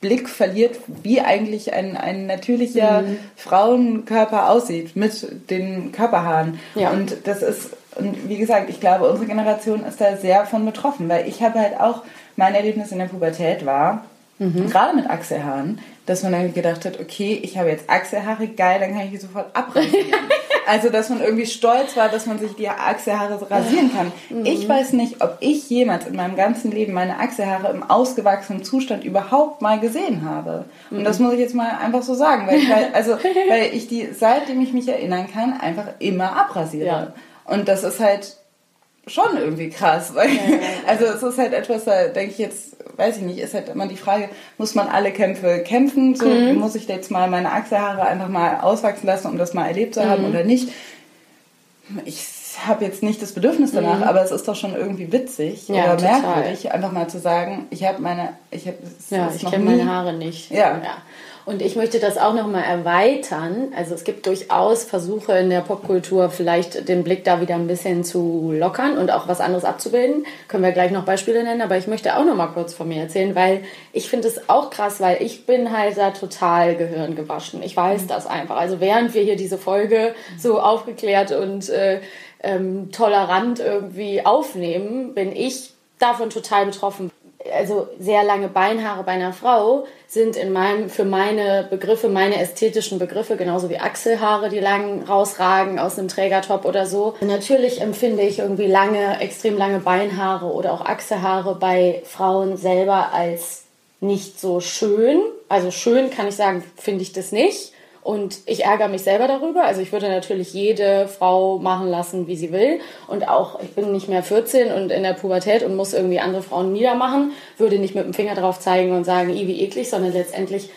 Blick verliert, wie eigentlich ein, ein natürlicher Mhm. Frauenkörper aussieht mit den Körperhaaren. Ja. Und das ist, und wie gesagt, ich glaube, unsere Generation ist da sehr von betroffen, weil ich habe halt auch, mein Erlebnis in der Pubertät war, gerade mit Achselhaaren, dass man dann gedacht hat, okay, ich habe jetzt Achselhaare, geil, dann kann ich die sofort abrasieren. [LAUGHS] also, dass man irgendwie stolz war, dass man sich die Achselhaare rasieren kann. Ich weiß nicht, ob ich jemals in meinem ganzen Leben meine Achselhaare im ausgewachsenen Zustand überhaupt mal gesehen habe. Und das muss ich jetzt mal einfach so sagen, weil ich, halt, also, [LAUGHS] weil ich die, seitdem ich mich erinnern kann, einfach immer abrasiere. Ja. Und das ist halt schon irgendwie krass. Weil, [LAUGHS] Also es ist halt etwas, da denke ich jetzt, weiß ich nicht, ist halt immer die Frage, muss man alle Kämpfe kämpfen? So, Muss ich jetzt mal meine Achselhaare einfach mal auswachsen lassen, um das mal erlebt zu haben oder nicht? Ich habe jetzt nicht das Bedürfnis danach, aber es ist doch schon irgendwie witzig Ja, oder total. merkwürdig, einfach mal zu sagen, ich habe meine, ich habe, Ja, ich kenne meine Haare nicht. Ja. Und ich möchte das auch nochmal erweitern. Also es gibt durchaus Versuche in der Popkultur, vielleicht den Blick da wieder ein bisschen zu lockern und auch was anderes abzubilden. Können wir gleich noch Beispiele nennen, aber ich möchte auch nochmal kurz von mir erzählen, weil ich finde es auch krass, weil ich bin halt da total gehirngewaschen. Ich weiß das einfach. Also während wir hier diese Folge so aufgeklärt und äh, ähm, tolerant irgendwie aufnehmen, bin ich davon total betroffen also sehr lange Beinhaare bei einer Frau sind in meinem, für meine Begriffe, meine ästhetischen Begriffe, genauso wie Achselhaare, die lang rausragen aus einem Trägertop oder so. Natürlich empfinde ich irgendwie lange, extrem lange Beinhaare oder auch Achselhaare bei Frauen selber als nicht so schön. Also schön kann ich sagen, finde ich das nicht. Und ich ärgere mich selber darüber. Also ich würde natürlich jede Frau machen lassen, wie sie will. Und auch, ich bin nicht mehr 14 und in der Pubertät und muss irgendwie andere Frauen niedermachen. Würde nicht mit dem Finger drauf zeigen und sagen, wie eklig, sondern letztendlich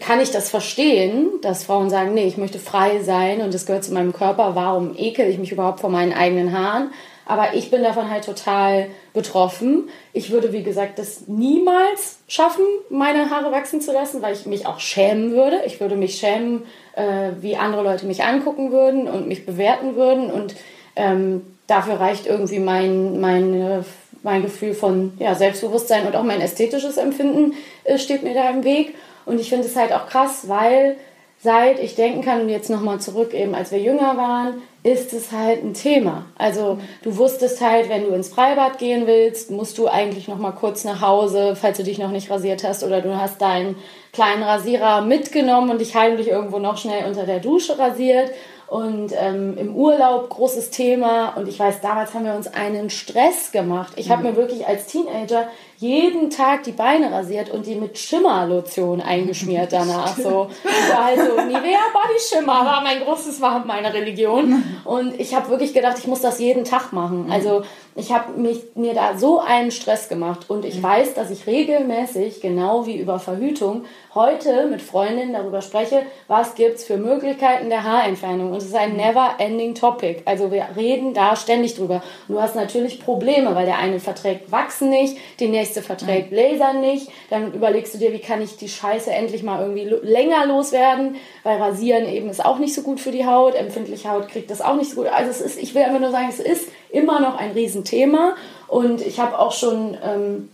kann ich das verstehen, dass Frauen sagen, nee, ich möchte frei sein und das gehört zu meinem Körper. Warum ekel ich mich überhaupt vor meinen eigenen Haaren? Aber ich bin davon halt total betroffen. Ich würde, wie gesagt, das niemals schaffen, meine Haare wachsen zu lassen, weil ich mich auch schämen würde. Ich würde mich schämen, äh, wie andere Leute mich angucken würden und mich bewerten würden. Und ähm, dafür reicht irgendwie mein, mein, mein Gefühl von ja, Selbstbewusstsein und auch mein ästhetisches Empfinden äh, steht mir da im Weg. Und ich finde es halt auch krass, weil seit ich denken kann und jetzt nochmal zurück, eben als wir jünger waren, ist es halt ein Thema. Also du wusstest halt, wenn du ins Freibad gehen willst, musst du eigentlich nochmal kurz nach Hause, falls du dich noch nicht rasiert hast oder du hast deinen kleinen Rasierer mitgenommen und dich heimlich irgendwo noch schnell unter der Dusche rasiert. Und ähm, im Urlaub großes Thema. Und ich weiß, damals haben wir uns einen Stress gemacht. Ich habe mir wirklich als Teenager jeden Tag die Beine rasiert und die mit Schimmerlotion eingeschmiert [LAUGHS] danach. So, war halt so Nivea Body Schimmer war mein großes war meine Religion. Und ich habe wirklich gedacht, ich muss das jeden Tag machen. Also ich habe mich mir da so einen Stress gemacht und ich weiß, dass ich regelmäßig genau wie über Verhütung heute mit Freundinnen darüber spreche, was gibt's für Möglichkeiten der Haarentfernung und es ist ein never ending topic. Also wir reden da ständig drüber. Und du hast natürlich Probleme, weil der eine verträgt Wachsen nicht, die nächste verträgt Laser nicht, dann überlegst du dir, wie kann ich die Scheiße endlich mal irgendwie länger loswerden, weil Rasieren eben ist auch nicht so gut für die Haut, empfindliche Haut kriegt das auch nicht so gut. Also es ist, ich will einfach nur sagen, es ist immer noch ein Riesenthema. Und ich habe auch schon ähm,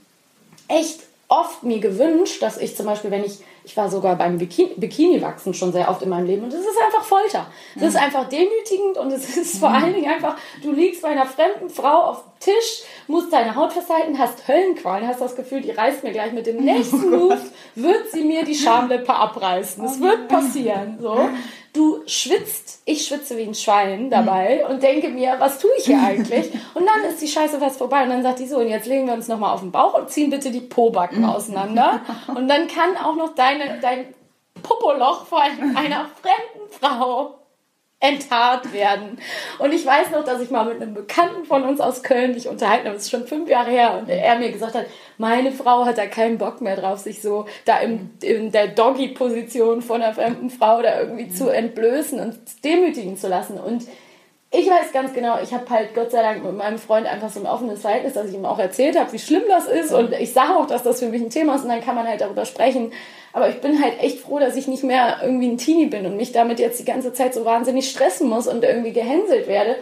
echt oft mir gewünscht, dass ich zum Beispiel, wenn ich, ich war sogar beim Bikini, Bikini-Wachsen schon sehr oft in meinem Leben und es ist einfach Folter. Es ist einfach demütigend und es ist vor allen Dingen einfach, du liegst bei einer fremden Frau auf dem Tisch, musst deine Haut festhalten, hast Höllenqualen, hast das Gefühl, die reißt mir gleich mit dem nächsten Move, wird sie mir die Schamlippe abreißen. Es wird passieren, so. Du schwitzt, ich schwitze wie ein Schwein dabei und denke mir, was tue ich hier [LAUGHS] eigentlich? Und dann ist die Scheiße fast vorbei und dann sagt die so, und jetzt legen wir uns nochmal auf den Bauch und ziehen bitte die Pobacken auseinander. Und dann kann auch noch deine, dein Popoloch von einer fremden Frau enthaart werden. Und ich weiß noch, dass ich mal mit einem Bekannten von uns aus Köln dich unterhalten habe, das ist schon fünf Jahre her, und er mir gesagt hat, meine Frau hat da keinen Bock mehr drauf, sich so da im, in der Doggy-Position von einer fremden Frau da irgendwie zu entblößen und demütigen zu lassen. Und ich weiß ganz genau, ich habe halt Gott sei Dank mit meinem Freund einfach so ein offenes Verhältnis, dass ich ihm auch erzählt habe, wie schlimm das ist. Und ich sage auch, dass das für mich ein Thema ist und dann kann man halt darüber sprechen. Aber ich bin halt echt froh, dass ich nicht mehr irgendwie ein Teenie bin und mich damit jetzt die ganze Zeit so wahnsinnig stressen muss und irgendwie gehänselt werde.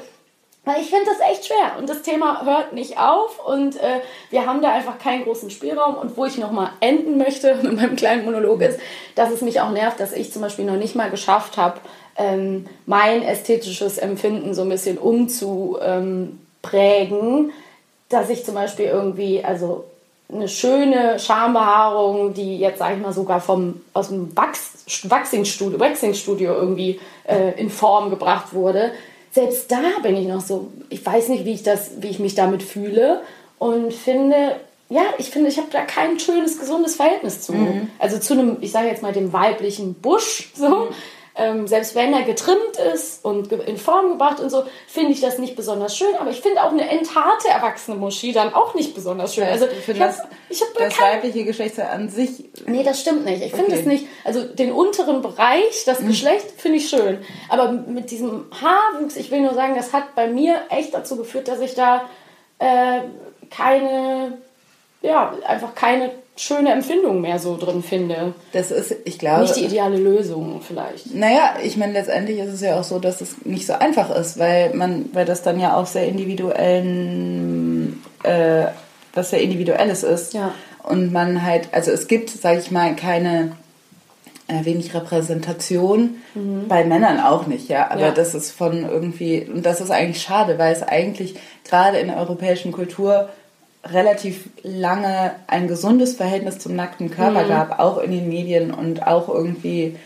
Weil ich finde das echt schwer und das Thema hört nicht auf und äh, wir haben da einfach keinen großen Spielraum. Und wo ich nochmal enden möchte [LAUGHS] mit meinem kleinen Monolog ist, dass es mich auch nervt, dass ich zum Beispiel noch nicht mal geschafft habe, ähm, mein ästhetisches Empfinden so ein bisschen umzuprägen, dass ich zum Beispiel irgendwie, also eine schöne Schambehaarung, die jetzt, sag ich mal, sogar vom, aus dem Wachs, Waxing-Studio, Waxing-Studio irgendwie äh, in Form gebracht wurde. Selbst da bin ich noch so, ich weiß nicht, wie ich, das, wie ich mich damit fühle und finde, ja, ich finde, ich habe da kein schönes, gesundes Verhältnis zu. Also zu einem, ich sage jetzt mal, dem weiblichen Busch, so. Ähm, selbst wenn er getrimmt ist und in Form gebracht und so, finde ich das nicht besonders schön. Aber ich finde auch eine entharte erwachsene Muschi dann auch nicht besonders schön. Also ich ich habe hab das kein, weibliche Geschlechtsteil an sich Nee, das stimmt nicht. Ich finde Okay. es nicht. Also den unteren Bereich, das Geschlecht, finde ich schön. Aber mit diesem Haarwuchs, ich will nur sagen, das hat bei mir echt dazu geführt, dass ich da äh, keine, ja, einfach keine schöne Empfindung mehr so drin finde. Das ist, ich glaube. Nicht die ideale Lösung vielleicht. Naja, ich meine, letztendlich ist es ja auch so, dass es nicht so einfach ist, weil man, weil das dann ja auch sehr individuellen, äh, was sehr individuelles ist. Ja. Und man halt, also es gibt, sage ich mal, keine äh, wenig Repräsentation, bei Männern auch nicht, ja. Aber Ja. das ist von irgendwie, und das ist eigentlich schade, weil es eigentlich gerade in der europäischen Kultur relativ lange ein gesundes Verhältnis zum nackten Körper gab, auch in den Medien und auch irgendwie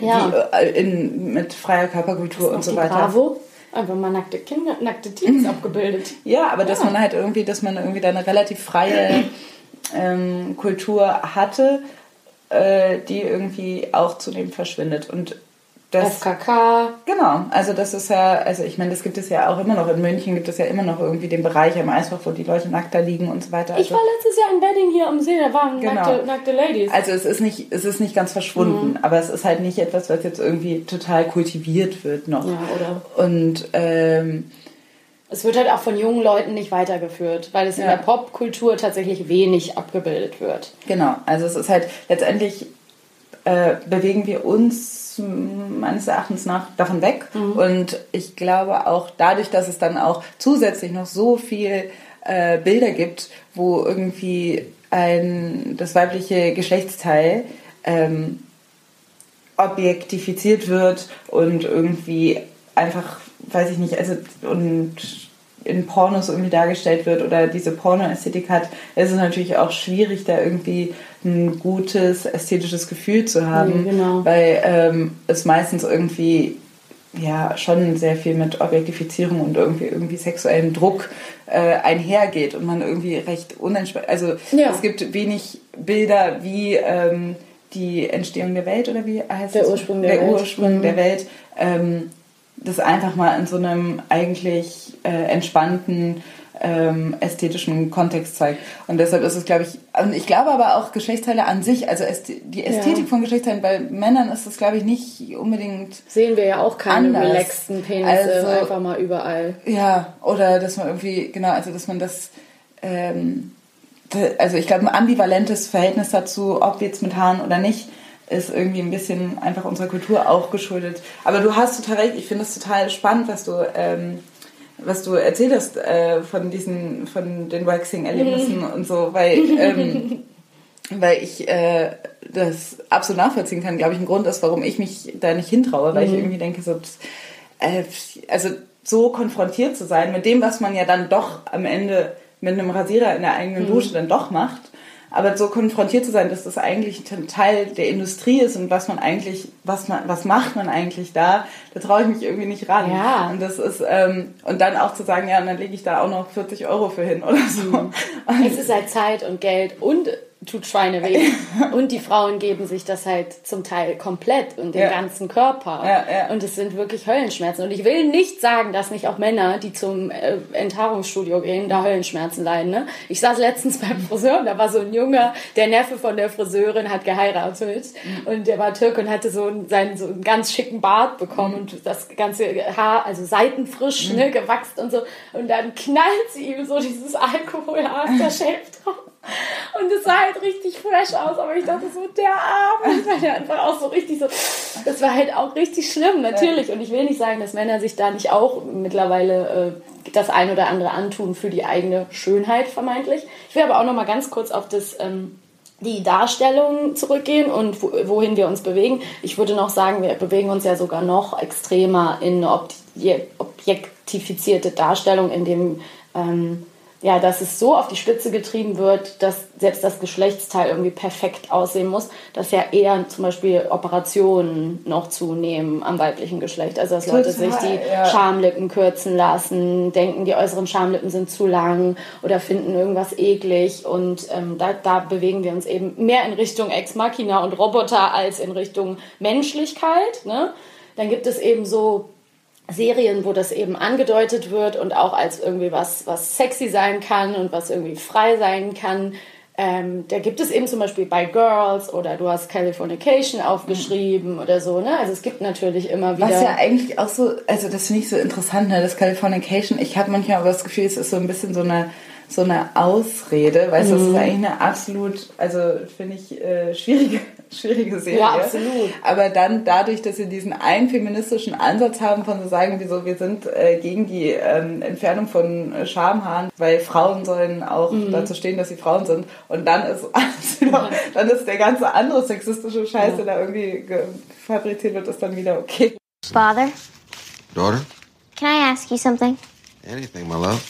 Ja. die, äh, in, mit freier Körperkultur und so weiter. Bravo. Einfach mal nackte Kinder, nackte Teens abgebildet. Ja, aber dass Ja. man halt irgendwie, dass man irgendwie da eine relativ freie ähm, Kultur hatte, äh, die irgendwie auch zunehmend verschwindet. Und das, FKK. genau, also das ist ja, also ich meine, das gibt es ja auch immer noch. In München gibt es ja immer noch irgendwie den Bereich am Eisbach, wo die Leute nackt da liegen und so weiter. Ich Also, war letztes Jahr im Wedding hier am See, da waren Genau. nackte, nackte Ladies. also es ist nicht, es ist nicht ganz verschwunden, Mhm. aber es ist halt nicht etwas, was jetzt irgendwie total kultiviert wird noch. Ja, oder? Und ähm, Es wird halt auch von jungen Leuten nicht weitergeführt, weil es in Ja. der Popkultur tatsächlich wenig abgebildet wird. Genau, also es ist halt letztendlich äh, bewegen wir uns meines Erachtens nach davon weg. Und ich glaube auch dadurch, dass es dann auch zusätzlich noch so viel äh, Bilder gibt, wo irgendwie ein das weibliche Geschlechtsteil ähm, objektifiziert wird und irgendwie einfach, weiß ich nicht, also und in Pornos irgendwie dargestellt wird oder diese Pornoästhetik hat, ist es natürlich auch schwierig, da irgendwie ein gutes ästhetisches Gefühl zu haben, Nee, genau. weil ähm, es meistens irgendwie ja schon sehr viel mit Objektifizierung und irgendwie irgendwie sexuellem Druck äh, einhergeht und man irgendwie recht unentspannt, also Ja. es gibt wenig Bilder wie ähm, die Entstehung der Welt oder wie heißt Der es? Ursprung der der Welt. Ursprung Mhm. der Welt ähm, das einfach mal in so einem eigentlich äh, entspannten ähm, ästhetischen Kontext zeigt. Und deshalb ist es, glaube ich, und ich glaube aber auch Geschlechtsteile an sich, also die Ästhetik Ja. von Geschlechtsteilen bei Männern ist das, glaube ich, nicht unbedingt Sehen wir ja auch keine Anders. relaxten Penisse Also- einfach mal überall. Ja, oder dass man irgendwie, genau, also dass man das, ähm, also ich glaube, ein ambivalentes Verhältnis dazu, ob jetzt mit Haaren oder nicht, ist irgendwie ein bisschen einfach unserer Kultur auch geschuldet. Aber du hast total recht, ich finde es total spannend, was du, ähm, was du erzählt hast äh, von diesen, von den Waxing-Erlebnissen und so, weil, ähm, [LAUGHS] weil ich äh, das absolut nachvollziehen kann, glaube ich, ein Grund ist, warum ich mich da nicht hintraue, weil ich irgendwie denke, so, äh, also so konfrontiert zu sein mit dem, was man ja dann doch am Ende mit einem Rasierer in der eigenen Dusche dann doch macht, aber so konfrontiert zu sein, dass das eigentlich ein Teil der Industrie ist und was man eigentlich, was man, was macht man eigentlich da, da traue ich mich irgendwie nicht ran. Ja. Und das ist, ähm, und dann auch zu sagen, ja, und dann lege ich da auch noch 40 Euro für hin oder so. Und [LAUGHS] Es ist halt Zeit und Geld und tut Schweine weh. [LAUGHS] und die Frauen geben sich das halt zum Teil komplett und den Ja. ganzen Körper. Ja, ja. Und es sind wirklich Höllenschmerzen. Und ich will nicht sagen, dass nicht auch Männer, die zum äh, Enthaarungsstudio gehen, da Höllenschmerzen leiden. Ne? Ich saß letztens [LAUGHS] beim Friseur und da war so ein Junge, der Neffe von der Friseurin hat geheiratet und der war Türk und hatte so einen, seinen so einen ganz schicken Bart bekommen und das ganze Haar, also seitenfrisch, ne, gewachst und so. Und dann knallt sie ihm so dieses Alkohol-Aftershave drauf. Und es sah halt richtig fresh aus, aber ich dachte so, der Arme, weil der einfach auch so richtig so, das war halt auch richtig schlimm, natürlich. Und ich will nicht sagen, dass Männer sich da nicht auch mittlerweile äh, das ein oder andere antun für die eigene Schönheit, vermeintlich. Ich will aber auch noch mal ganz kurz auf das, ähm, die Darstellung zurückgehen und wo, wohin wir uns bewegen. Ich würde noch sagen, wir bewegen uns ja sogar noch extremer in eine obje- objektifizierte Darstellung, in dem ähm, ja, dass es so auf die Spitze getrieben wird, dass selbst das Geschlechtsteil irgendwie perfekt aussehen muss, dass ja eher zum Beispiel Operationen noch zunehmen am weiblichen Geschlecht. Also dass Leute Total, sich die ja. Schamlippen kürzen lassen, denken, die äußeren Schamlippen sind zu lang oder finden irgendwas eklig. Und ähm, da, da bewegen wir uns eben mehr in Richtung Ex Machina und Roboter als in Richtung Menschlichkeit. Ne? Dann gibt es eben so Serien, wo das eben angedeutet wird und auch als irgendwie was, was sexy sein kann und was irgendwie frei sein kann. Ähm, da gibt es eben zum Beispiel bei Girls oder du hast Californication aufgeschrieben oder so. Ne? Also es gibt natürlich immer wieder. Was ja eigentlich auch so, also das finde ich so interessant, ne, das Californication. Ich habe manchmal aber das Gefühl, es ist so ein bisschen so eine so eine Ausrede, weißt du, das ist Mhm. eigentlich eine absolut, also finde ich, äh, schwierige, schwierige Serie. Ja, absolut. Aber dann dadurch, dass sie diesen einen feministischen Ansatz haben von so sagen, wieso wir sind äh, gegen die ähm, Entfernung von äh, Schamhaaren, weil Frauen sollen auch Mhm. dazu stehen, dass sie Frauen sind. Und dann ist [LAUGHS] alles wieder, dann ist der ganze andere sexistische Scheiß, der da irgendwie ge- fabriziert wird, ist dann wieder okay. Father, Daughter? can I ask you something? Anything, my love.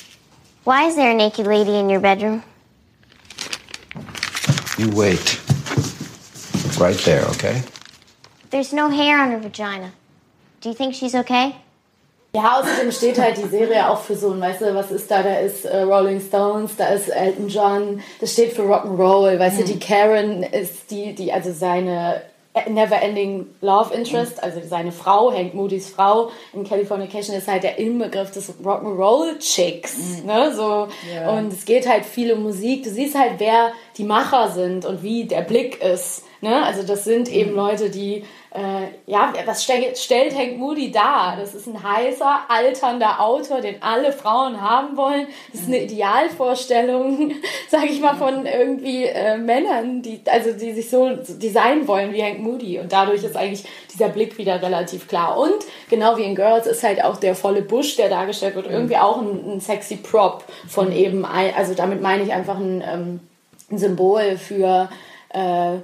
Why is there a naked lady in your bedroom? You wait. Right there, okay? There's no hair on her vagina. Do you think she's okay? Ja, außerdem steht halt die Serie auch für so ein, weißt du, was ist da? Da ist äh, Rolling Stones, da ist Elton John, das steht für Rock'n'Roll, weißt du, die Karen ist die, die, also seine Never-Ending Love Interest, also seine Frau, Hank Moody's Frau in Californication ist halt der Inbegriff des Rock'n'Roll-Chicks, ne, so. Und es geht halt viel um Musik, du siehst halt, wer die Macher sind und wie der Blick ist, ne, also das sind eben Leute, die äh, ja, was stellt, stellt Hank Moody dar? Das ist ein heißer, alternder Autor, den alle Frauen haben wollen. Das ist eine Idealvorstellung, [LAUGHS] sag ich mal, von irgendwie äh, Männern, die, also die sich so designen wollen wie Hank Moody. Und dadurch ist eigentlich dieser Blick wieder relativ klar. Und genau wie in Girls ist halt auch der volle Busch, der dargestellt wird, irgendwie auch ein, ein sexy Prop von eben, also damit meine ich einfach ein, ähm, ein Symbol für äh,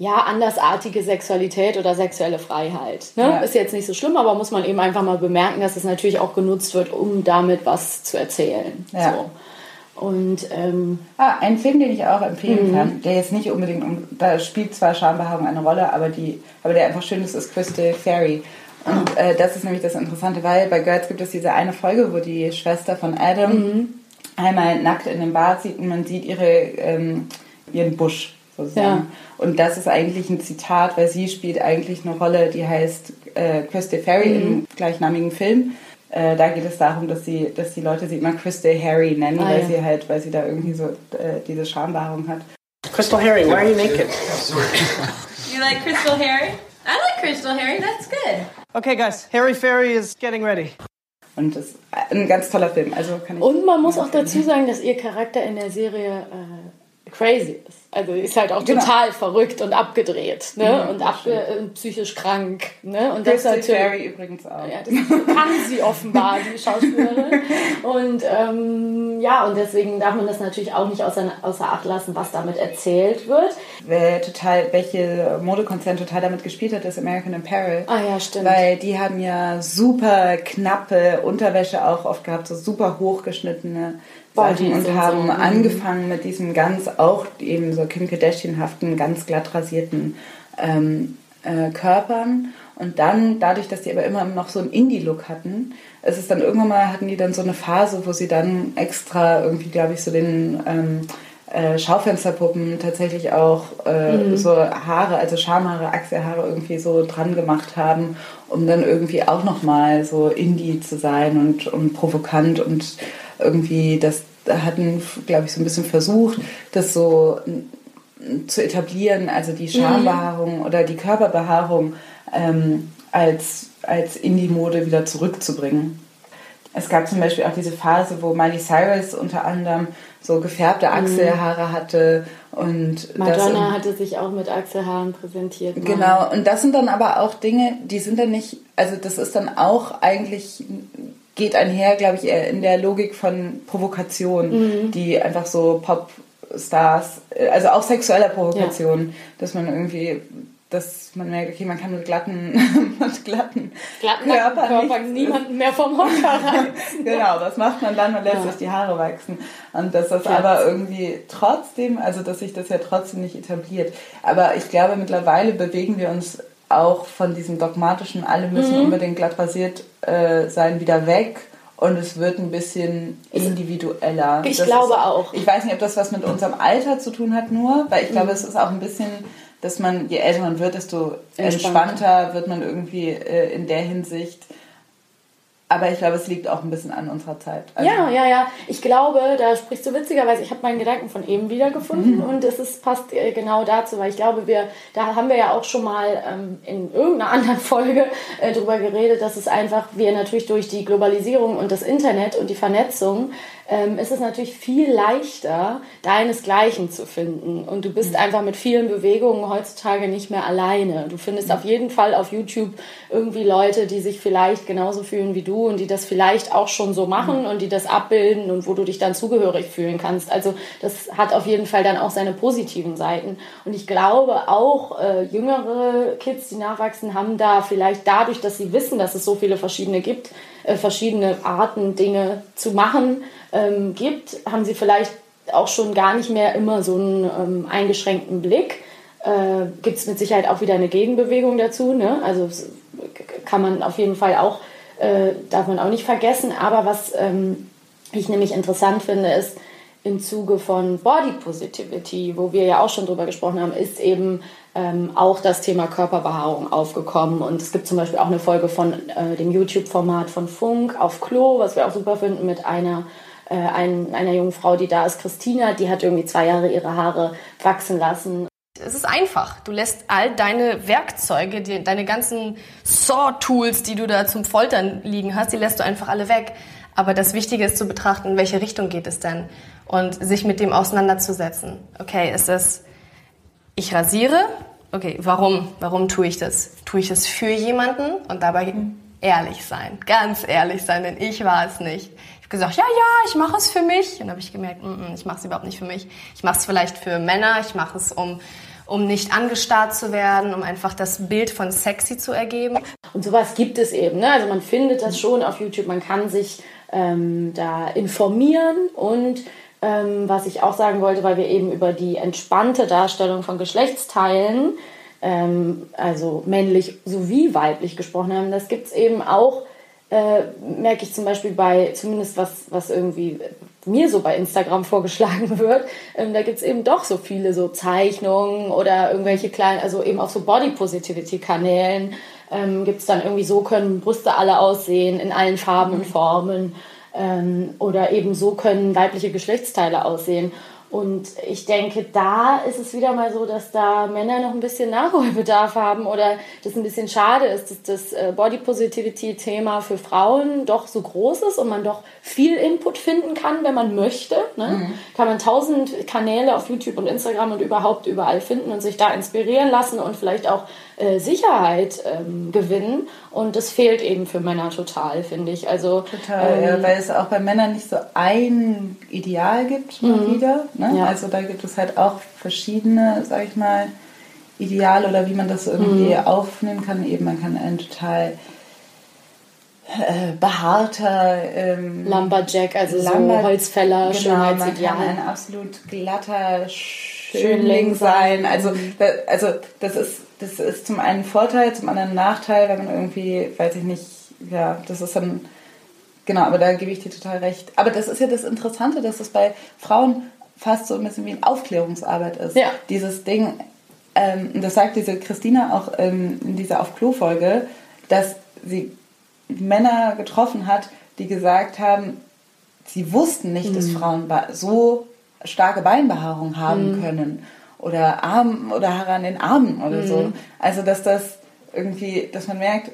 ja, andersartige Sexualität oder sexuelle Freiheit. Ne? Ja. Ist jetzt nicht so schlimm, aber muss man eben einfach mal bemerken, dass es natürlich auch genutzt wird, um damit was zu erzählen. Ja. So. Und ähm, Ah, ein Film, den ich auch empfehlen kann, der jetzt nicht unbedingt, um, da spielt zwar Schambehaarung eine Rolle, aber, die, aber der einfach schön ist, ist Crystal Fairy. Und äh, das ist nämlich das Interessante, weil bei Girls gibt es diese eine Folge, wo die Schwester von Adam einmal nackt in dem Bad sieht und man sieht ihre, ähm, ihren Busch sozusagen. Ja. Und das ist eigentlich ein Zitat, weil sie spielt eigentlich eine Rolle, die heißt äh, Crystal Fairy im gleichnamigen Film. Äh, da geht es darum, dass sie, dass die Leute sie immer Crystal Harry nennen, Ah, weil ja. sie halt, weil sie da irgendwie so äh, diese Schambehaarung hat. Crystal Harry, why are you naked? You like Crystal Harry? I like Crystal Harry. That's good. Okay, guys, Harry Fairy is getting ready. Und das ist ein ganz toller Film. Also kann ich Und man muss auch dazu sagen, dass ihr Charakter in der Serie äh, crazy ist. Also ist halt auch Genau. total verrückt und abgedreht ne? Mhm, und das abge äh, psychisch krank. Ne? Und das natürlich, Fairy übrigens auch. ja, das kann sie offenbar, die Schauspielerin. Und ähm, ja, und deswegen darf man das natürlich auch nicht außer, außer Acht lassen, was damit erzählt wird. Wer total, welche Modekonzern total damit gespielt hat, ist American Apparel. Ah ja, stimmt. Weil die haben ja super knappe Unterwäsche auch oft gehabt, so super hochgeschnittene Sachen und haben so, mhm. angefangen mit diesem ganz auch eben so Kim Kardashian-haften, ganz glatt rasierten ähm, äh, Körpern. Und dann, dadurch, dass die aber immer noch so einen Indie-Look hatten, ist es dann irgendwann mal, hatten die dann so eine Phase, wo sie dann extra irgendwie, glaube ich, so den ähm, äh, Schaufensterpuppen tatsächlich auch äh, so Haare, also Schamhaare, Achselhaare irgendwie so dran gemacht haben, um dann irgendwie auch nochmal so Indie zu sein und, und provokant und irgendwie das hatten, glaube ich, so ein bisschen versucht, das so n- zu etablieren, also die Schambehaarung oder die Körperbehaarung ähm, als, als Indie-Mode wieder zurückzubringen. Es gab zum Beispiel auch diese Phase, wo Miley Cyrus unter anderem so gefärbte Achselhaare hatte und Madonna das, hatte sich auch mit Achselhaaren präsentiert. mal. Genau, und das sind dann aber auch Dinge, die sind dann nicht, also das ist dann auch eigentlich, geht einher, glaube ich, in der Logik von Provokation, die einfach so Popstars, äh, also auch sexueller Provokation, dass man irgendwie, dass man merkt, okay, man kann mit glatten, [LAUGHS] mit glatten, Glatten Körper niemanden mehr vom Hocker [LAUGHS] rein. genau, was macht man dann? Man lässt Ja. sich die Haare wachsen. Und dass das Klar. aber irgendwie trotzdem, also dass sich das ja trotzdem nicht etabliert. Aber ich glaube, mittlerweile bewegen wir uns auch von diesem dogmatischen, alle müssen Mhm. unbedingt glatt rasiert äh, sein, wieder weg. Und es wird ein bisschen individueller. Ich Das glaube ist, auch. Ich weiß nicht, ob das was mit unserem Alter zu tun hat nur, weil ich glaube, Mhm. es ist auch ein bisschen, dass man, je älter man wird, desto Entspannter. entspannter wird man irgendwie äh, in der Hinsicht. Aber ich glaube, es liegt auch ein bisschen an unserer Zeit. Also- Ja, ja, ja. Ich glaube, da sprichst du witzigerweise, ich habe meinen Gedanken von eben wiedergefunden Mhm. und es ist, passt äh, genau dazu, weil ich glaube, wir, da haben wir ja auch schon mal ähm, in irgendeiner [LAUGHS] anderen Folge äh, drüber geredet, dass es einfach, wir natürlich durch die Globalisierung und das Internet und die Vernetzung, ähm, ist es natürlich viel leichter, deinesgleichen zu finden. Und du bist einfach mit vielen Bewegungen heutzutage nicht mehr alleine. Du findest auf jeden Fall auf YouTube irgendwie Leute, die sich vielleicht genauso fühlen wie du und die das vielleicht auch schon so machen und die das abbilden und wo du dich dann zugehörig fühlen kannst. Also das hat auf jeden Fall dann auch seine positiven Seiten. Und ich glaube auch äh, jüngere Kids, die nachwachsen, haben da vielleicht dadurch, dass sie wissen, dass es so viele verschiedene gibt, äh, verschiedene Arten, Dinge zu machen ähm, gibt, haben sie vielleicht auch schon gar nicht mehr immer so einen ähm, eingeschränkten Blick. Äh, Gibt es mit Sicherheit auch wieder eine Gegenbewegung dazu. Ne? Also kann man auf jeden Fall auch, äh, darf man auch nicht vergessen. Aber was ähm, ich nämlich interessant finde, ist im Zuge von Body Positivity, wo wir ja auch schon drüber gesprochen haben, ist eben ähm, auch das Thema Körperbehaarung aufgekommen. Und es gibt zum Beispiel auch eine Folge von äh, dem YouTube-Format von Funk auf Klo, was wir auch super finden, mit einer, äh, ein, einer jungen Frau, die da ist, Christina, die hat irgendwie zwei Jahre ihre Haare wachsen lassen. Es ist einfach. Du lässt all deine Werkzeuge, die, deine ganzen Saw-Tools, die du da zum Foltern liegen hast, die lässt du einfach alle weg. Aber das Wichtige ist zu betrachten, in welche Richtung geht es denn? Und sich mit dem auseinanderzusetzen. Okay, ist das, ich rasiere? Okay, warum? Warum tue ich das? Tue ich das für jemanden? Und dabei ehrlich sein, ganz ehrlich sein, denn ich war es nicht. Ich habe gesagt, ja, ja, ich mache es für mich. Und dann habe ich gemerkt, mm, mm, ich mache es überhaupt nicht für mich. Ich mache es vielleicht für Männer, ich mache es, um, um nicht angestarrt zu werden, um einfach das Bild von sexy zu ergeben. Und sowas gibt es eben. Ne? Also man findet das schon auf YouTube, man kann sich ähm, da informieren und ähm, was ich auch sagen wollte, weil wir eben über die entspannte Darstellung von Geschlechtsteilen, ähm, also männlich sowie weiblich gesprochen haben, das gibt es eben auch äh, merke ich zum Beispiel bei, zumindest was, was irgendwie mir so bei Instagram [LAUGHS] vorgeschlagen wird, ähm, da gibt es eben doch so viele so Zeichnungen oder irgendwelche kleinen, also eben auf so Body Positivity Kanälen ähm, gibt es dann irgendwie so können Brüste alle aussehen in allen Farben und Formen ähm, oder eben so können weibliche Geschlechtsteile aussehen. Und ich denke, da ist es wieder mal so, dass da Männer noch ein bisschen Nachholbedarf haben oder das ein bisschen schade ist, dass das äh, Body Positivity Thema für Frauen doch so groß ist und man doch viel Input finden kann, wenn man möchte. Ne? Mhm. Kann man tausend Kanäle auf YouTube und Instagram und überhaupt überall finden und sich da inspirieren lassen und vielleicht auch äh, Sicherheit ähm, gewinnen. Und das fehlt eben für Männer total, finde ich. Also, total, ähm, ja, weil es auch bei Männern nicht so ein Ideal gibt, mal mhm. wieder. Ne? Ja. Also da gibt es halt auch verschiedene, sag ich mal, Ideale oder wie man das irgendwie mhm. aufnehmen kann. Eben, man kann einen total äh, behaarter ähm, Lumberjack, also Lumber so Holzfäller, genau, Schönheitsideal. Man kann ein absolut glatter Schönling sein. Also, mhm. also das ist das ist zum einen Vorteil, zum anderen Nachteil, wenn man irgendwie, weiß ich nicht, ja, das ist dann, genau, aber da gebe ich dir total recht. Aber das ist ja das Interessante, dass es bei Frauen fast so ein bisschen wie eine Aufklärungsarbeit ist. Ja. Dieses Ding, ähm, das sagt diese Christina auch ähm, in dieser Auf-Klo-Folge, dass sie Männer getroffen hat, die gesagt haben, sie wussten nicht, mhm. dass Frauen so starke Beinbehaarung haben mhm. können oder Arm oder Haare an den Armen oder mhm. so. Also dass das irgendwie, dass man merkt,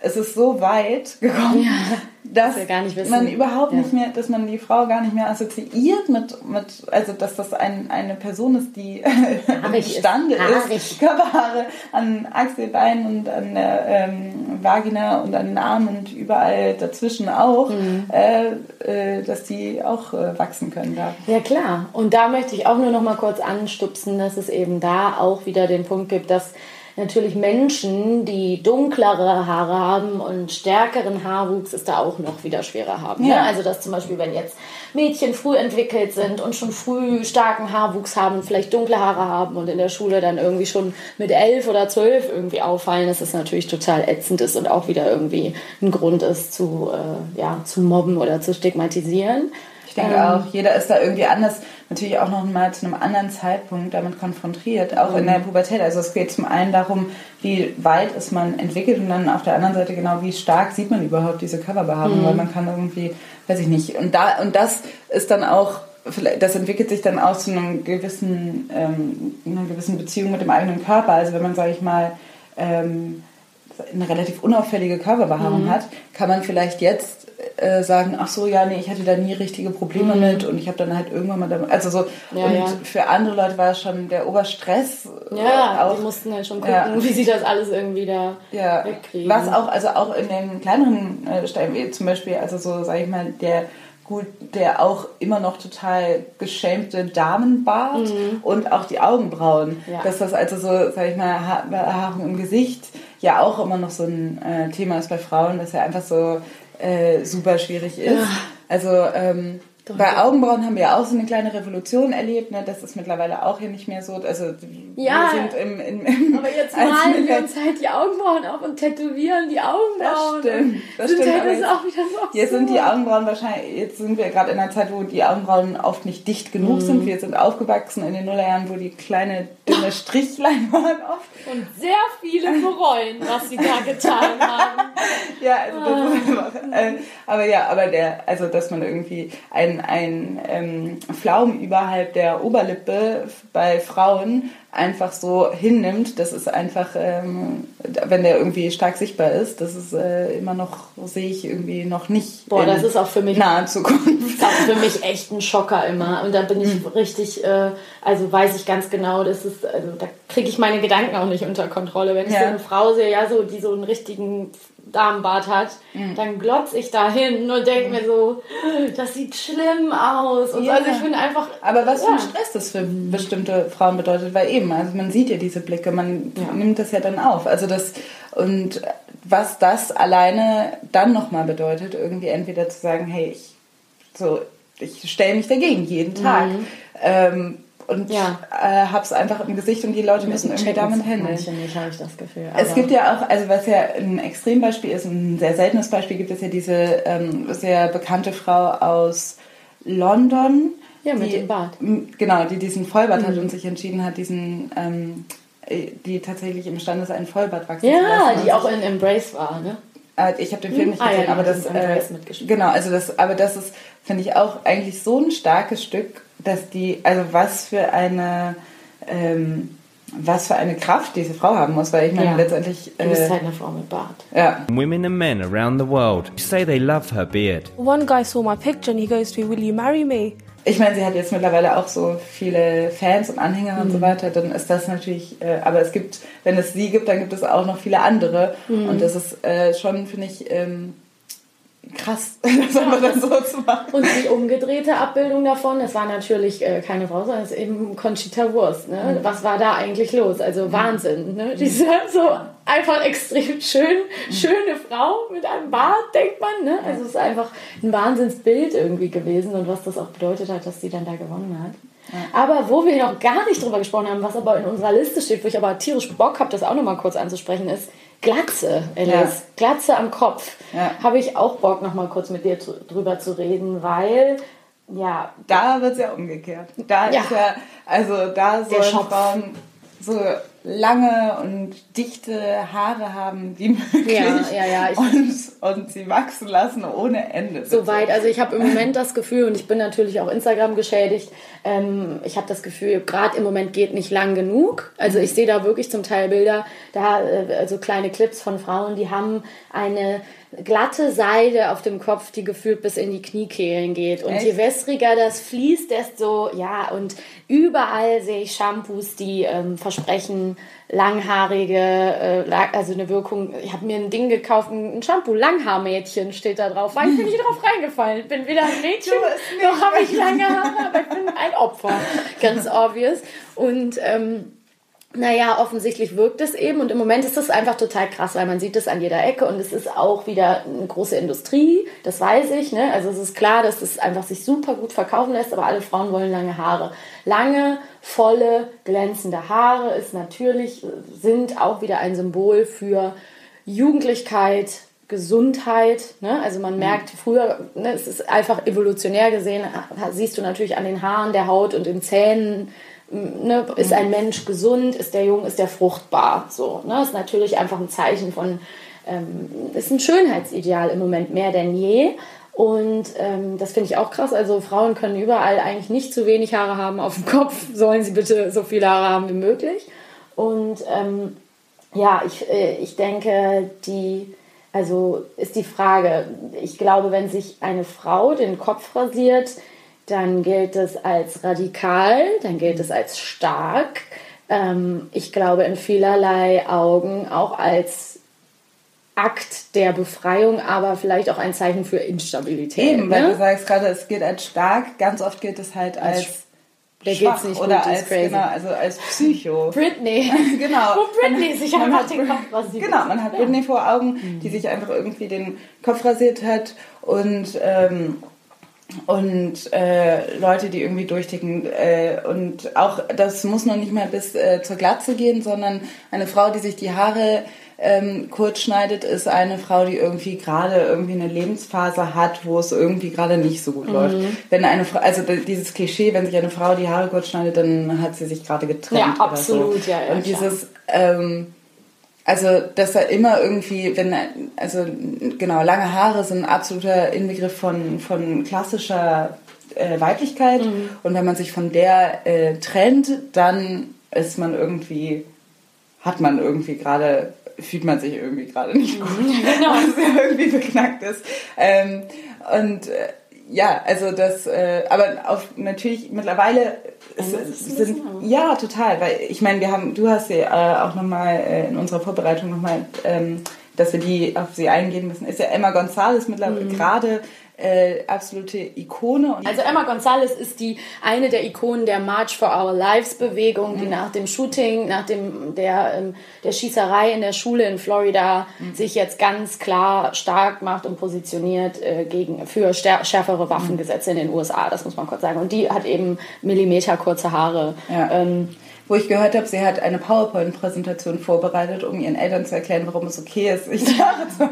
es ist so weit gekommen, ja, dass man überhaupt ja. nicht mehr, dass man die Frau gar nicht mehr assoziiert mit, mit also dass das ein, eine Person ist, die [LAUGHS] imstande ist, ist, Körperhaare an Achselbeinen und an der ähm, Vagina und an den Armen und überall dazwischen auch, mhm. äh, äh, dass die auch äh, wachsen können da. Ja klar. Und da möchte ich auch nur noch mal kurz anstupsen, dass es eben da auch wieder den Punkt gibt, dass natürlich Menschen, die dunklere Haare haben und stärkeren Haarwuchs, es da auch noch wieder schwerer haben. Ne? Ja. Ne? Also dass zum Beispiel, wenn jetzt Mädchen früh entwickelt sind und schon früh starken Haarwuchs haben, vielleicht dunkle Haare haben und in der Schule dann irgendwie schon mit elf oder zwölf irgendwie auffallen, dass es natürlich total ätzend ist und auch wieder irgendwie ein Grund ist zu, äh, ja, zu mobben oder zu stigmatisieren. Ich denke ähm, auch, jeder ist da irgendwie anders natürlich auch noch mal zu einem anderen Zeitpunkt damit konfrontiert, auch mhm. in der Pubertät. Also es geht zum einen darum, wie weit ist man entwickelt und dann auf der anderen Seite genau, wie stark sieht man überhaupt diese Körperbehaarung, mhm. weil man kann irgendwie, weiß ich nicht. Und da und das ist dann auch das entwickelt sich dann auch zu einem gewissen, ähm, einer gewissen Beziehung mit dem eigenen Körper. Also wenn man, sage ich mal, ähm, eine relativ unauffällige Körperbehaarung mhm. hat, kann man vielleicht jetzt äh, sagen, ach so, ja, nee, ich hatte da nie richtige Probleme mhm. mit und ich habe dann halt irgendwann mal damit, also so, ja, und ja. für andere Leute war es schon der Oberstress. Ja, auch, die mussten halt schon gucken, ja. wie sie das alles irgendwie da ja. wegkriegen. Was auch, also auch in den kleineren äh, Steinen, zum Beispiel, also so, sag ich mal, der gut, der auch immer noch total geschämte Damenbart mhm. und auch die Augenbrauen. Ja. Dass das also so, sag ich mal, Behaarung im Gesicht ja auch immer noch so ein äh, Thema ist bei Frauen, dass ja einfach so äh, super schwierig ist. Ja. Also ähm, bei Augenbrauen haben wir ja auch so eine kleine Revolution erlebt. Ne? Das ist mittlerweile auch hier nicht mehr so. Also ja, wir sind im, im, im aber jetzt [LAUGHS] malen wir uns halt die Augenbrauen auf und tätowieren die Augenbrauen. Das stimmt. Das sind stimmt. Halt das auch wieder so jetzt sind die Augenbrauen wahrscheinlich, jetzt sind wir gerade in einer Zeit, wo die Augenbrauen oft nicht dicht genug mhm. sind. Wir sind aufgewachsen in den Nullerjahren, wo die kleine dünne [LAUGHS] Strichlein waren oft. Und sehr viele bereuen, was sie da getan haben. [LAUGHS] ja, also das ah. äh, aber ja, aber der, also dass man irgendwie ein ein, ähm, Flaum überhalb der Oberlippe bei Frauen einfach so hinnimmt, das ist einfach, ähm, wenn der irgendwie stark sichtbar ist, das ist äh, immer noch, sehe ich irgendwie noch nicht. Boah, das ist auch für mich. Nahe Zukunft. Das ist für mich echt ein Schocker immer. Und da bin ich mhm. richtig, äh, also weiß ich ganz genau, das ist, also da kriege ich meine Gedanken auch nicht unter Kontrolle. Wenn ich ja. so eine Frau sehe, ja, so, die so einen richtigen Damenbart hat, mhm. dann glotze ich da hin und denke mhm. mir so, das sieht schlimm aus. Und ja. also ich finde einfach. Aber was ja. für ein Stress das für bestimmte Frauen bedeutet, weil eben eben. Also man sieht ja diese Blicke, man nimmt das ja dann auf. Also das und was das alleine dann nochmal bedeutet, irgendwie entweder zu sagen, hey, ich so, ich stelle mich dagegen jeden Tag. Mhm. Ähm, und ja. äh, hab's einfach im Gesicht und die Leute müssen irgendwie damit handeln. Nicht, habe ich das Gefühl. Es gibt ja auch, also was ja ein Extrembeispiel ist, ein sehr seltenes Beispiel, gibt es ja diese ähm, sehr bekannte Frau aus London. Ja, mit die, dem Bart. Genau, die diesen Vollbart hat Mhm. und sich entschieden hat, diesen, ähm, äh, die tatsächlich imstande ist, einen Vollbart wachsen zu Ja, lassen. die und auch in Embrace war, ne? äh, Ich habe den Film Hm? nicht Ah, ja, gesehen, die aber hat das, in äh, genau, also das, aber das ist, finde ich auch eigentlich so ein starkes Stück, dass die, also was für eine, ähm, was für eine Kraft diese Frau haben muss, weil ich meine Ja. letztendlich, Du bist äh, halt eine Frau mit Bart. ja, Women and men around the world say they love her beard. One guy saw my picture and he goes to me, Will you marry me? Ich meine, sie hat jetzt mittlerweile auch so viele Fans und Anhänger und so Mhm. weiter, dann ist das natürlich, äh, aber es gibt, wenn es sie gibt, dann gibt es auch noch viele andere Mhm. und das ist äh, schon, finde ich, ähm, krass, [LAUGHS] das einfach dann so zu machen. Und die umgedrehte Abbildung davon, es war natürlich äh, keine Frau, sondern es ist eben Conchita Wurst. Ne? Mhm. Was war da eigentlich los? Also Wahnsinn. Ne? Diese so einfach extrem schön, schöne Frau mit einem Bart, denkt man. Ne? Also es ist einfach ein Wahnsinnsbild irgendwie gewesen und was das auch bedeutet hat, dass sie dann da gewonnen hat. Aber wo wir noch gar nicht drüber gesprochen haben, was aber in unserer Liste steht, wo ich aber tierisch Bock habe, das auch nochmal kurz anzusprechen, ist Glatze, Alice. Ja. Glatze am Kopf. Ja. Habe ich auch Bock, nochmal kurz mit dir dr- drüber zu reden, weil, ja, Da wird es ja umgekehrt. Da Ja. ist ja, also da sollen. Frauen so lange und dichte Haare haben wie [LAUGHS] möglich. Ja, ja, ja, ich- und, und sie wachsen lassen ohne Ende. Soweit. Also ich habe im Moment das Gefühl, und ich bin natürlich auch Instagram geschädigt, ähm, ich habe das Gefühl, gerade im Moment geht nicht lang genug. Also ich sehe da wirklich zum Teil Bilder, da äh, also kleine Clips von Frauen, die haben eine glatte Seide auf dem Kopf, die gefühlt bis in die Kniekehlen geht. Und Echt? je wässriger das fließt, desto, ja, und überall sehe ich Shampoos, die ähm, versprechen, langhaarige, äh, also eine Wirkung. Ich habe mir ein Ding gekauft, ein Shampoo, Langhaarmädchen steht da drauf. War ich bin nicht drauf reingefallen. Bin weder ein Mädchen, noch habe ich lange Haare, aber ich bin ein Opfer. Ganz obvious. Und ähm, naja, offensichtlich wirkt es eben und im Moment ist das einfach total krass, weil man sieht es an jeder Ecke und es ist auch wieder eine große Industrie, das weiß ich. Ne? Also es ist klar, dass es einfach sich super gut verkaufen lässt, aber alle Frauen wollen lange Haare. Lange, volle, glänzende Haare ist natürlich, sind auch wieder ein Symbol für Jugendlichkeit, Gesundheit. Ne? Also man merkt früher, ne, es ist einfach evolutionär gesehen, siehst du natürlich an den Haaren, der Haut und den Zähnen, ne, ist ein Mensch gesund, ist der jung, ist der fruchtbar. So, ne? Ist natürlich einfach ein Zeichen von, ähm, ist ein Schönheitsideal im Moment mehr denn je. Und ähm, das finde ich auch krass. Also Frauen können überall eigentlich nicht zu wenig Haare haben auf dem Kopf. Sollen sie bitte so viele Haare haben wie möglich. Und ähm, ja, ich, äh, ich denke, die, also ist die Frage, ich glaube, wenn sich eine Frau den Kopf rasiert, dann gilt es als radikal, dann gilt es als stark. Ähm, ich glaube in vielerlei Augen auch als Akt der Befreiung, aber vielleicht auch ein Zeichen für Instabilität. Eben, weil ne? du sagst gerade, es gilt als stark, ganz oft gilt es halt als, Als der schwach nicht oder gut, als, genau, also als Psycho. [LAUGHS] Britney. [LAUGHS] genau. [LAUGHS] Wo Britney sich Man einfach hat den Kopf rasiert. Genau, man hat Ja. Mhm. Britney vor Augen, die sich einfach irgendwie den Kopf rasiert hat und ähm, und äh, Leute, die irgendwie durchticken. Äh, und auch, das muss noch nicht mal bis äh, zur Glatze gehen, sondern eine Frau, die sich die Haare ähm, kurz schneidet, ist eine Frau, die irgendwie gerade irgendwie eine Lebensphase hat, wo es irgendwie gerade nicht so gut Mhm. läuft. Wenn eine Frau, also dieses Klischee, wenn sich eine Frau die Haare kurz schneidet, dann hat sie sich gerade getrennt. Ja, oder absolut, so. ja, ja, Und dieses ähm, also, dass da immer irgendwie, wenn, also genau, lange Haare sind ein absoluter Inbegriff von, von klassischer äh, Weiblichkeit. Mhm. Und wenn man sich von der äh, trennt, dann ist man irgendwie, hat man irgendwie gerade, fühlt man sich irgendwie gerade nicht gut. Genau. Was ja irgendwie beknackt ist. Ähm, und äh, ja, also das, äh, aber auf natürlich mittlerweile ist, sind, ja, total, weil ich meine, wir haben, du hast sie äh, auch nochmal äh, in unserer Vorbereitung nochmal, ähm, dass wir die auf sie eingehen müssen, ist ja Emma Gonzalez mittlerweile Mhm. gerade äh, absolute Ikone. Also Emma Gonzalez ist die eine der Ikonen der March for Our Lives Bewegung, die nach dem Shooting, nach dem der ähm, der Schießerei in der Schule in Florida sich jetzt ganz klar stark macht und positioniert äh, gegen für schärfere Waffengesetze in den USA. Das muss man kurz sagen. Und die hat eben Millimeter kurze Haare. Ja. Ähm, Wo ich gehört habe, sie hat eine PowerPoint-Präsentation vorbereitet, um ihren Eltern zu erklären, warum es okay ist, sich die Haare zu.